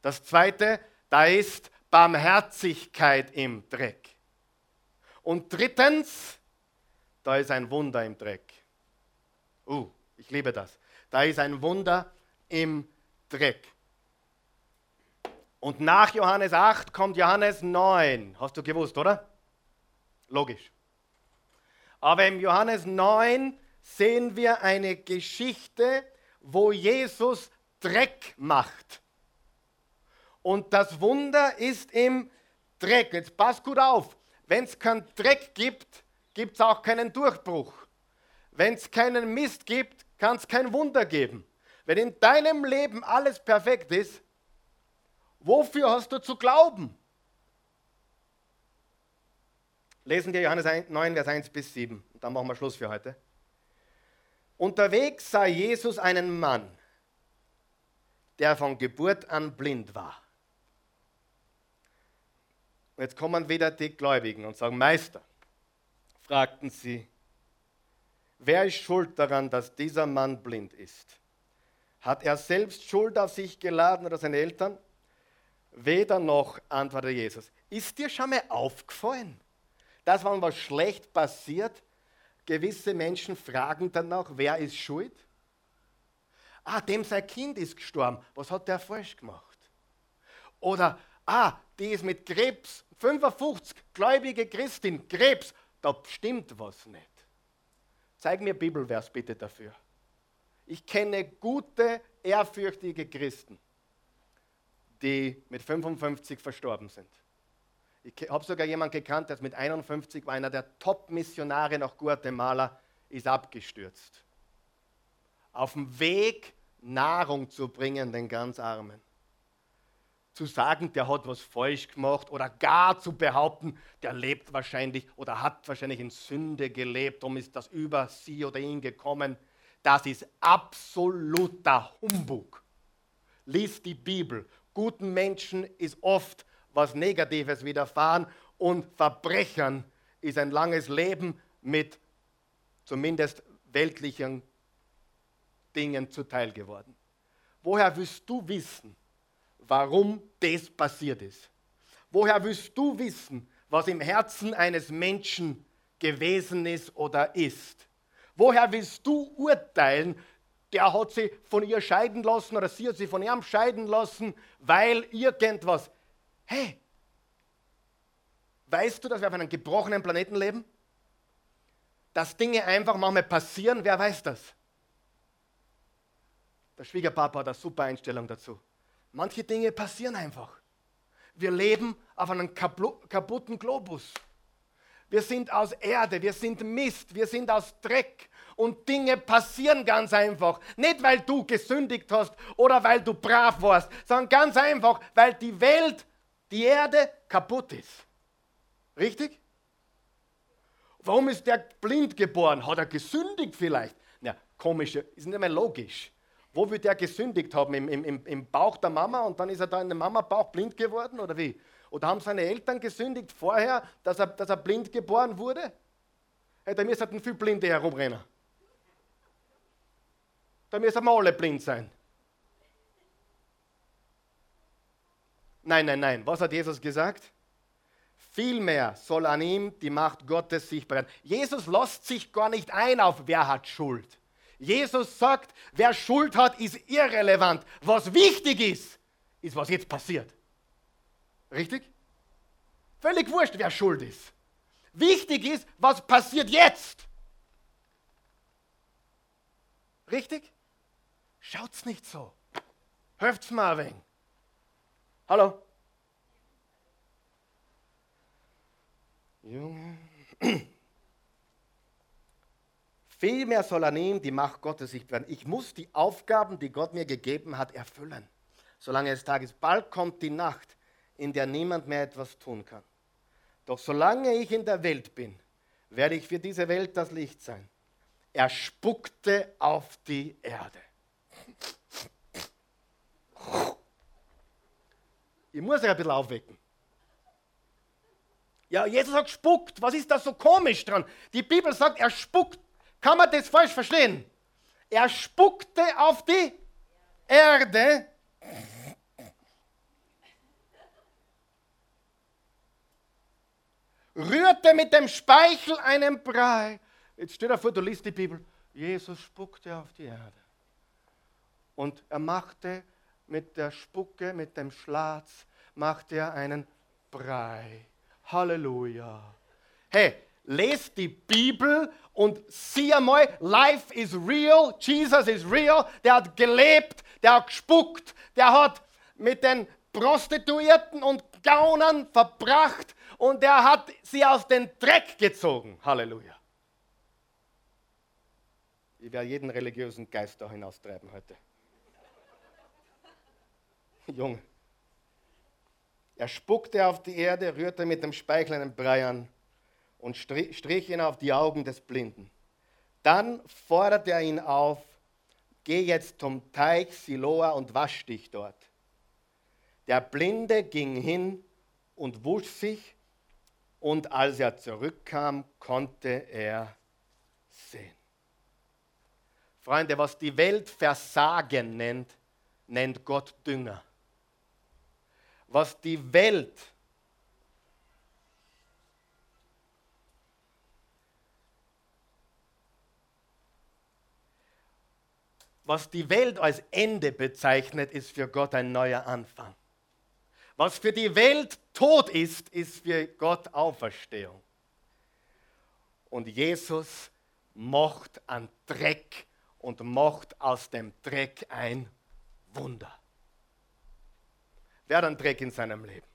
Das zweite, da ist Barmherzigkeit im Dreck. Und drittens, da ist ein Wunder im Dreck. Uh, ich liebe das. Da ist ein Wunder im Dreck. Und nach Johannes 8 kommt Johannes 9. Hast du gewusst, oder? Logisch. Aber im Johannes 9 sehen wir eine Geschichte, wo Jesus Dreck macht. Und das Wunder ist im Dreck. Jetzt pass gut auf. Wenn es keinen Dreck gibt, gibt es auch keinen Durchbruch. Wenn es keinen Mist gibt, kann es kein Wunder geben. Wenn in deinem Leben alles perfekt ist, wofür hast du zu glauben? Lesen wir Johannes 9, Vers 1 bis 7. Und dann machen wir Schluss für heute. Unterwegs sah Jesus einen Mann, der von Geburt an blind war. Jetzt kommen wieder die Gläubigen und sagen, Meister, fragten sie, wer ist schuld daran, dass dieser Mann blind ist? Hat er selbst Schuld auf sich geladen oder seine Eltern? Weder noch, antwortete Jesus. Ist dir schon mal aufgefallen, dass wenn was schlecht passiert, gewisse Menschen fragen danach, wer ist schuld? Ah, dem sein Kind ist gestorben. Was hat der falsch gemacht? Oder, ah, die ist mit Krebs 55 gläubige Christin, Krebs, da stimmt was nicht. Zeig mir Bibelvers bitte dafür. Ich kenne gute, ehrfürchtige Christen, die mit 55 verstorben sind. Ich habe sogar jemanden gekannt, der mit 51 war einer der Top-Missionare nach Guatemala, ist abgestürzt. Auf dem Weg, Nahrung zu bringen den ganz Armen zu sagen, der hat was falsch gemacht oder gar zu behaupten, der lebt wahrscheinlich oder hat wahrscheinlich in Sünde gelebt, darum ist das über sie oder ihn gekommen. Das ist absoluter Humbug. Lies die Bibel. Guten Menschen ist oft was Negatives widerfahren und Verbrechern ist ein langes Leben mit zumindest weltlichen Dingen zuteil geworden. Woher willst du wissen, warum das passiert ist. Woher willst du wissen, was im Herzen eines Menschen gewesen ist oder ist? Woher willst du urteilen, der hat sie von ihr scheiden lassen oder sie hat sie von ihm scheiden lassen, weil irgendwas. Hey, weißt du, dass wir auf einem gebrochenen Planeten leben? Dass Dinge einfach manchmal passieren, wer weiß das? Der Schwiegerpapa hat eine super Einstellung dazu. Manche Dinge passieren einfach. Wir leben auf einem kaputten Globus. Wir sind aus Erde, wir sind Mist, wir sind aus Dreck. Und Dinge passieren ganz einfach. Nicht, weil du gesündigt hast oder weil du brav warst, sondern ganz einfach, weil die Welt, die Erde kaputt ist. Richtig? Warum ist der blind geboren? Hat er gesündigt vielleicht? Ja, komisch, ist nicht mehr logisch. Wo wird der gesündigt haben? Im, im, Im Bauch der Mama und dann ist er da in dem Mama-Bauch blind geworden oder wie? Oder haben seine Eltern gesündigt vorher, dass er, dass er blind geboren wurde? Hey, da müssten viel Blinde herumrennen. Da müssen wir alle blind sein. Nein, nein, nein. Was hat Jesus gesagt? Vielmehr soll an ihm die Macht Gottes sichtbar werden. Jesus lässt sich gar nicht ein auf, wer hat Schuld. Jesus sagt, wer Schuld hat, ist irrelevant. Was wichtig ist, ist, was jetzt passiert. Richtig? Völlig wurscht, wer schuld ist. Wichtig ist, was passiert jetzt. Richtig? Schaut's nicht so. Hört's mal ein wenig. Hallo? Junge. Vielmehr soll an ihm die Macht Gottes sich werden. Ich muss die Aufgaben, die Gott mir gegeben hat, erfüllen. Solange es Tag ist. Bald kommt die Nacht, in der niemand mehr etwas tun kann. Doch solange ich in der Welt bin, werde ich für diese Welt das Licht sein. Er spuckte auf die Erde. Ich muss euch ein bisschen aufwecken. Ja, Jesus hat gespuckt. Was ist da so komisch dran? Die Bibel sagt, er spuckt. Kann man das falsch verstehen? Er spuckte auf die Erde. Rührte mit dem Speichel einen Brei. Jetzt stell dir vor, du liest die Bibel. Jesus spuckte auf die Erde. Und er machte mit der Spucke, mit dem Schlatz, machte er einen Brei. Halleluja. Hey, lest die Bibel und sieh einmal, life is real, Jesus is real, der hat gelebt, der hat gespuckt, der hat mit den Prostituierten und Gaunern verbracht und der hat sie aus dem Dreck gezogen. Halleluja. Ich werde jeden religiösen Geist da hinaustreiben heute. [LAUGHS] Junge. Er spuckte auf die Erde, rührte mit dem Speichel einen Brei an und strich ihn auf die Augen des Blinden. Dann forderte er ihn auf, geh jetzt zum Teich Siloa und wasch dich dort. Der Blinde ging hin und wusch sich, und als er zurückkam, konnte er sehen. Freunde, was die Welt Versagen nennt, nennt Gott Dünger was die Welt was die Welt als Ende bezeichnet, ist für Gott ein neuer Anfang. Was für die Welt tot ist, ist für Gott Auferstehung. Und Jesus macht an Dreck und macht aus dem Dreck ein Wunder. Wer hat einen Dreck in seinem Leben?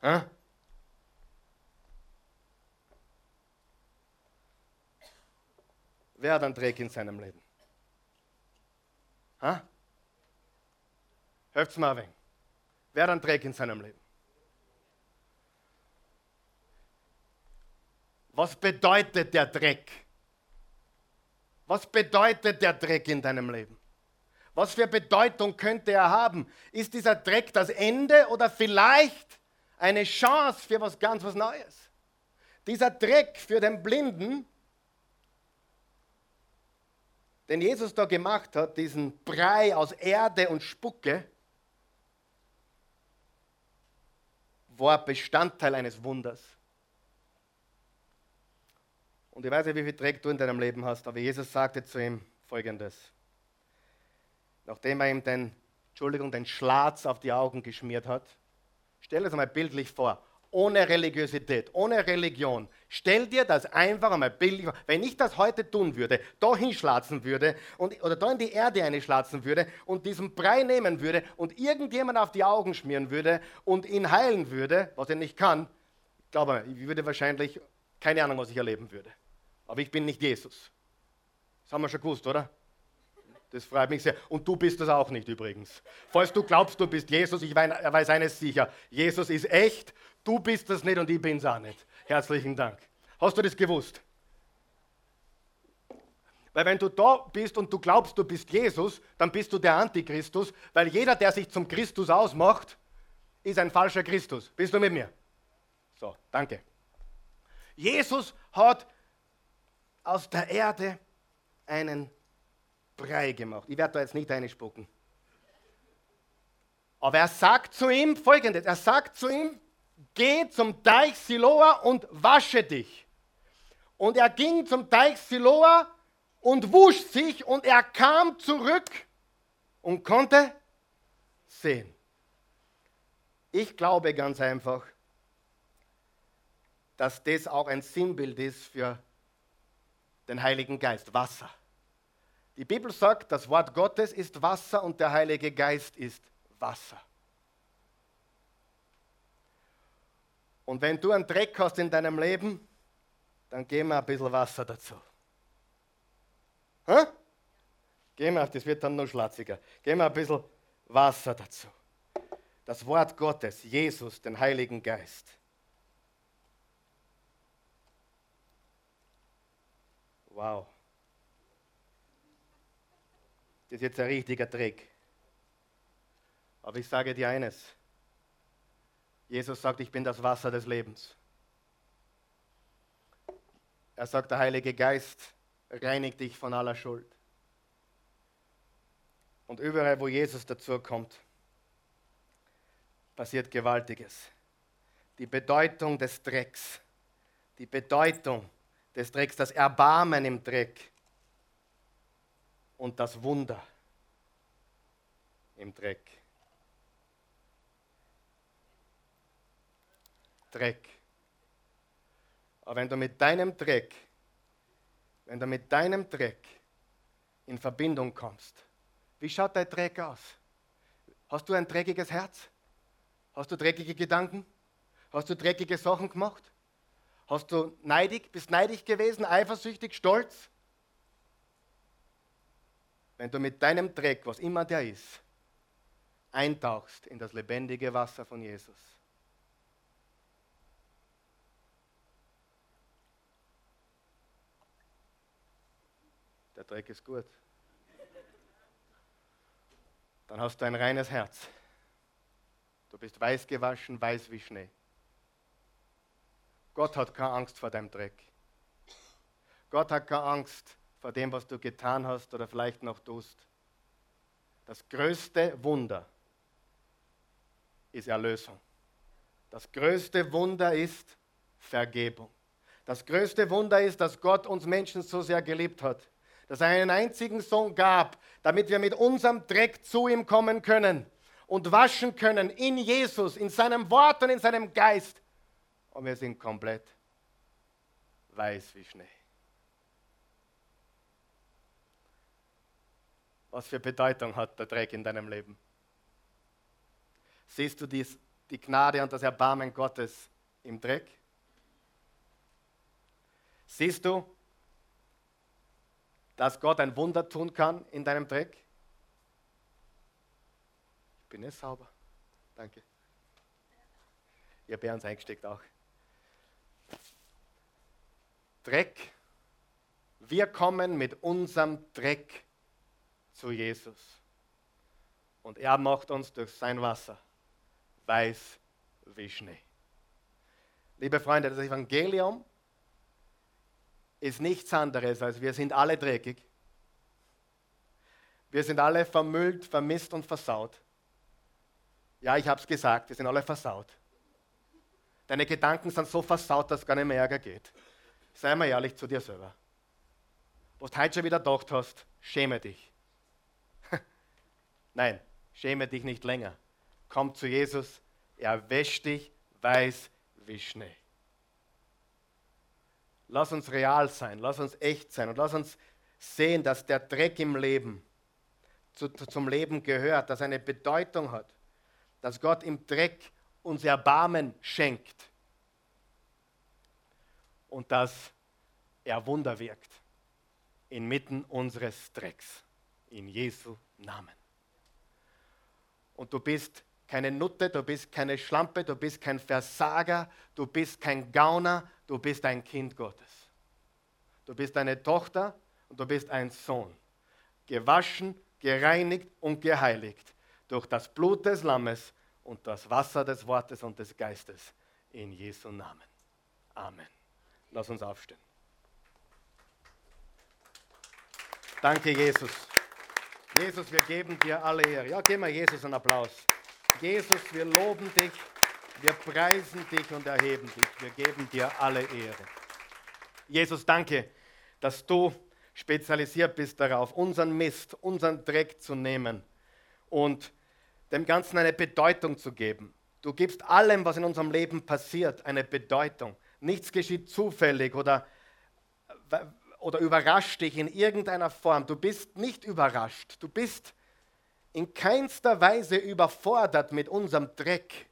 Hä? Wer hat einen Dreck in seinem Leben? Ha? Hört's mal ein Wer einen Dreck in seinem Leben? Was bedeutet der Dreck? Was bedeutet der Dreck in deinem Leben? Was für Bedeutung könnte er haben? Ist dieser Dreck das Ende oder vielleicht eine Chance für was ganz was Neues? Dieser Dreck für den Blinden, den Jesus da gemacht hat, diesen Brei aus Erde und Spucke, war Bestandteil eines Wunders. Und ich weiß nicht, wie viel Dreck du in deinem Leben hast, aber Jesus sagte zu ihm folgendes nachdem er ihm den, Entschuldigung, den Schlatz auf die Augen geschmiert hat. Stell es einmal bildlich vor, ohne Religiosität, ohne Religion. Stell dir das einfach einmal bildlich vor. Wenn ich das heute tun würde, da hinschlatzen würde und, oder da in die Erde einschlatzen würde und diesen Brei nehmen würde und irgendjemand auf die Augen schmieren würde und ihn heilen würde, was er nicht kann, glaube, ich würde wahrscheinlich keine Ahnung, was ich erleben würde. Aber ich bin nicht Jesus. Das haben wir schon gewusst, oder? Das freut mich sehr. Und du bist das auch nicht übrigens. Falls du glaubst, du bist Jesus, ich weiß eines sicher. Jesus ist echt, du bist das nicht und ich bin es auch nicht. Herzlichen Dank. Hast du das gewusst? Weil wenn du da bist und du glaubst, du bist Jesus, dann bist du der Antichristus, weil jeder, der sich zum Christus ausmacht, ist ein falscher Christus. Bist du mit mir? So, danke. Jesus hat aus der Erde einen Brei gemacht. Ich werde da jetzt nicht reinspucken. Aber er sagt zu ihm folgendes: Er sagt zu ihm, geh zum Teich Siloa und wasche dich. Und er ging zum Teich Siloa und wusch sich und er kam zurück und konnte sehen. Ich glaube ganz einfach, dass das auch ein Sinnbild ist für den Heiligen Geist, Wasser. Die Bibel sagt, das Wort Gottes ist Wasser und der Heilige Geist ist Wasser. Und wenn du einen Dreck hast in deinem Leben, dann geh mal ein bisschen Wasser dazu. Hä? Geh mal, das wird dann noch schlatziger. Geh mal ein bisschen Wasser dazu. Das Wort Gottes, Jesus, den Heiligen Geist. Wow. Das ist jetzt ein richtiger Trick. Aber ich sage dir eines. Jesus sagt, ich bin das Wasser des Lebens. Er sagt, der Heilige Geist reinigt dich von aller Schuld. Und überall, wo Jesus dazu kommt, passiert Gewaltiges. Die Bedeutung des Drecks, die Bedeutung des Drecks, das Erbarmen im Dreck, und das Wunder im Dreck. Dreck. Aber wenn du mit deinem Dreck, wenn du mit deinem Dreck in Verbindung kommst, wie schaut dein Dreck aus? Hast du ein dreckiges Herz? Hast du dreckige Gedanken? Hast du dreckige Sachen gemacht? Hast du neidig, bist neidig gewesen, eifersüchtig, stolz? Wenn du mit deinem Dreck, was immer der ist, eintauchst in das lebendige Wasser von Jesus. Der Dreck ist gut. Dann hast du ein reines Herz. Du bist weiß gewaschen, weiß wie Schnee. Gott hat keine Angst vor deinem Dreck. Gott hat keine Angst vor dem, was du getan hast oder vielleicht noch tust. Das größte Wunder ist Erlösung. Das größte Wunder ist Vergebung. Das größte Wunder ist, dass Gott uns Menschen so sehr geliebt hat, dass er einen einzigen Sohn gab, damit wir mit unserem Dreck zu ihm kommen können und waschen können in Jesus, in seinem Wort und in seinem Geist. Und wir sind komplett weiß wie Schnee. Was für Bedeutung hat der Dreck in deinem Leben? Siehst du dies, die Gnade und das Erbarmen Gottes im Dreck? Siehst du, dass Gott ein Wunder tun kann in deinem Dreck? Ich bin jetzt sauber. Danke. Ihr habt uns eingesteckt auch. Dreck. Wir kommen mit unserem Dreck zu Jesus. Und er macht uns durch sein Wasser weiß wie Schnee. Liebe Freunde, das Evangelium ist nichts anderes, als wir sind alle dreckig. Wir sind alle vermüllt, vermisst und versaut. Ja, ich habe es gesagt, wir sind alle versaut. Deine Gedanken sind so versaut, dass gar nicht mehr Ärger geht. Sei mal ehrlich zu dir selber. Was du heute schon wieder gedacht hast, schäme dich. Nein, schäme dich nicht länger. Komm zu Jesus, er wäscht dich weiß wie Schnee. Lass uns real sein, lass uns echt sein und lass uns sehen, dass der Dreck im Leben zu, zum Leben gehört, dass eine Bedeutung hat, dass Gott im Dreck uns Erbarmen schenkt. und dass er Wunder wirkt inmitten unseres Drecks. In Jesu Namen. Und du bist keine Nutte, du bist keine Schlampe, du bist kein Versager, du bist kein Gauner, du bist ein Kind Gottes. Du bist eine Tochter und du bist ein Sohn. Gewaschen, gereinigt und geheiligt durch das Blut des Lammes und das Wasser des Wortes und des Geistes. In Jesu Namen. Amen. Lass uns aufstehen. Danke, Jesus. Jesus, wir geben dir alle Ehre. Ja, gib mal Jesus einen Applaus. Jesus, wir loben dich, wir preisen dich und erheben dich. Wir geben dir alle Ehre. Jesus, danke, dass du spezialisiert bist darauf, unseren Mist, unseren Dreck zu nehmen und dem Ganzen eine Bedeutung zu geben. Du gibst allem, was in unserem Leben passiert, eine Bedeutung. Nichts geschieht zufällig oder, oder überrascht dich in irgendeiner Form. Du bist nicht überrascht. Du bist in keinster Weise überfordert mit unserem Dreck.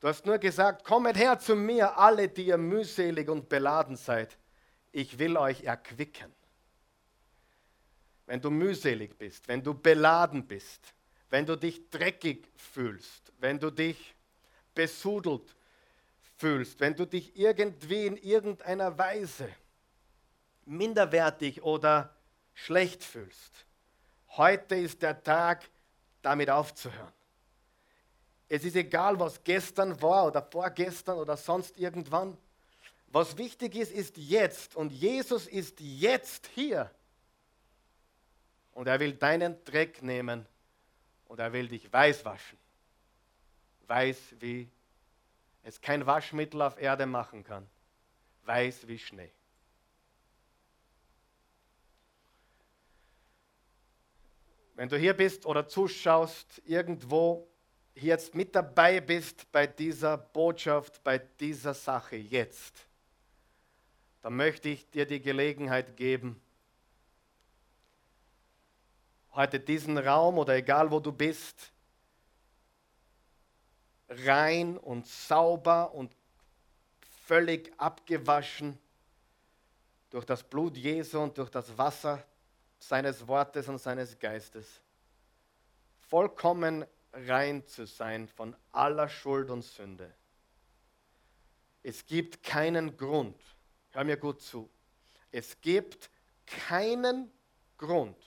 Du hast nur gesagt, kommet her zu mir, alle, die ihr mühselig und beladen seid. Ich will euch erquicken. Wenn du mühselig bist, wenn du beladen bist, wenn du dich dreckig fühlst, wenn du dich besudelt fühlst, wenn du dich irgendwie in irgendeiner Weise minderwertig oder schlecht fühlst. Heute ist der Tag, damit aufzuhören. Es ist egal, was gestern war oder vorgestern oder sonst irgendwann. Was wichtig ist, ist jetzt. Und Jesus ist jetzt hier. Und er will deinen Dreck nehmen und er will dich weiß waschen. Weiß wie es kein Waschmittel auf Erde machen kann. Weiß wie Schnee. Wenn du hier bist oder zuschaust, irgendwo jetzt mit dabei bist bei dieser Botschaft, bei dieser Sache jetzt, dann möchte ich dir die Gelegenheit geben, heute diesen Raum oder egal wo du bist, rein und sauber und völlig abgewaschen durch das Blut Jesu und durch das Wasser seines Wortes und seines Geistes, vollkommen rein zu sein von aller Schuld und Sünde. Es gibt keinen Grund, hör mir gut zu, es gibt keinen Grund,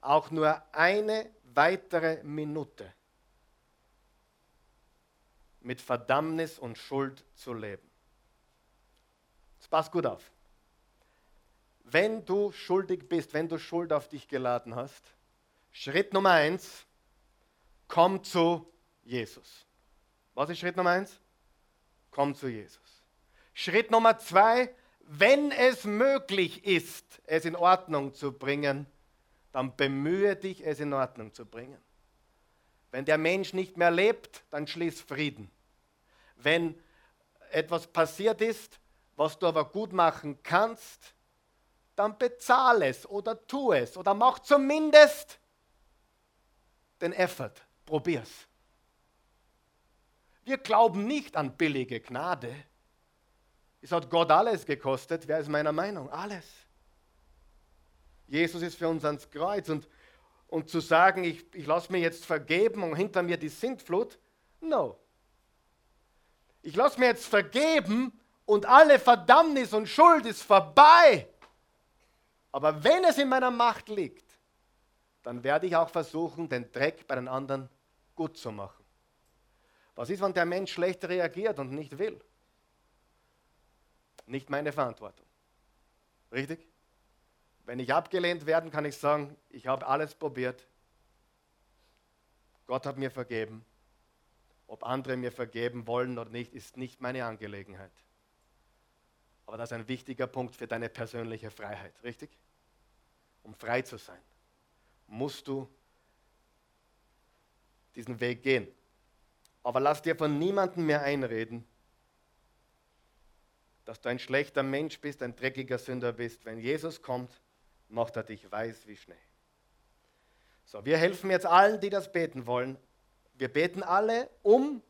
auch nur eine weitere Minute mit Verdammnis und Schuld zu leben. Das passt gut auf. Wenn du schuldig bist, wenn du Schuld auf dich geladen hast, Schritt Nummer eins, komm zu Jesus. Was ist Schritt Nummer eins? Komm zu Jesus. Schritt Nummer zwei, wenn es möglich ist, es in Ordnung zu bringen, dann bemühe dich, es in Ordnung zu bringen. Wenn der Mensch nicht mehr lebt, dann schließ Frieden. Wenn etwas passiert ist, was du aber gut machen kannst, dann bezahl es oder tu es oder mach zumindest den Effort. Probier's. Wir glauben nicht an billige Gnade. Es hat Gott alles gekostet. Wer ist meiner Meinung? Alles. Jesus ist für uns ans Kreuz und, und zu sagen, ich, ich lasse mir jetzt vergeben und hinter mir die Sintflut, no. Ich lasse mir jetzt vergeben und alle Verdammnis und Schuld ist vorbei. Aber wenn es in meiner Macht liegt, dann werde ich auch versuchen, den Dreck bei den anderen gut zu machen. Was ist, wenn der Mensch schlecht reagiert und nicht will? Nicht meine Verantwortung. Richtig? Wenn ich abgelehnt werde, kann ich sagen, ich habe alles probiert. Gott hat mir vergeben. Ob andere mir vergeben wollen oder nicht, ist nicht meine Angelegenheit. Aber das ist ein wichtiger Punkt für deine persönliche Freiheit, richtig? Um frei zu sein, musst du diesen Weg gehen. Aber lass dir von niemandem mehr einreden, dass du ein schlechter Mensch bist, ein dreckiger Sünder bist. Wenn Jesus kommt, macht er dich weiß wie Schnee. So, wir helfen jetzt allen, die das beten wollen. Wir beten alle, um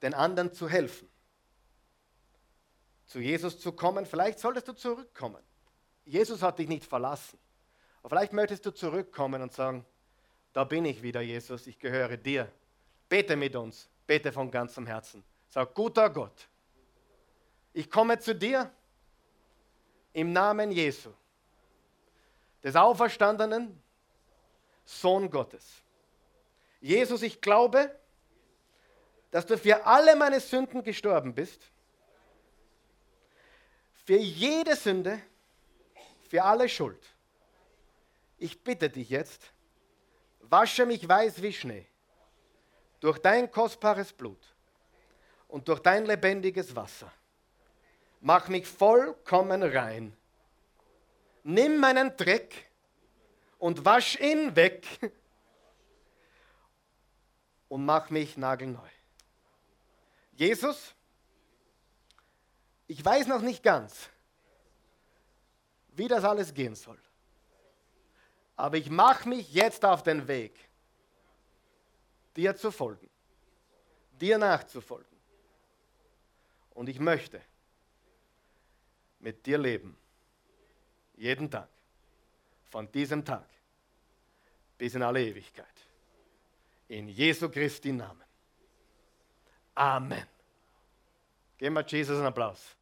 den anderen zu helfen. Zu Jesus zu kommen. Vielleicht solltest du zurückkommen. Jesus hat dich nicht verlassen. Aber vielleicht möchtest du zurückkommen und sagen, da bin ich wieder, Jesus, ich gehöre dir. Bete mit uns, bete von ganzem Herzen. Sag, guter Gott, ich komme zu dir im Namen Jesu, des auferstandenen Sohn Gottes. Jesus, ich glaube, dass du für alle meine Sünden gestorben bist. Für jede Sünde, für alle Schuld. Ich bitte dich jetzt, wasche mich weiß wie Schnee durch dein kostbares Blut und durch dein lebendiges Wasser. Mach mich vollkommen rein. Nimm meinen Dreck und wasch ihn weg und mach mich nagelneu. Jesus, ich weiß noch nicht ganz, wie das alles gehen soll. Aber ich mache mich jetzt auf den Weg, dir zu folgen, dir nachzufolgen. Und ich möchte mit dir leben, jeden Tag, von diesem Tag bis in alle Ewigkeit. In Jesu Christi Namen. Amen. Geben wir Jesus einen Applaus.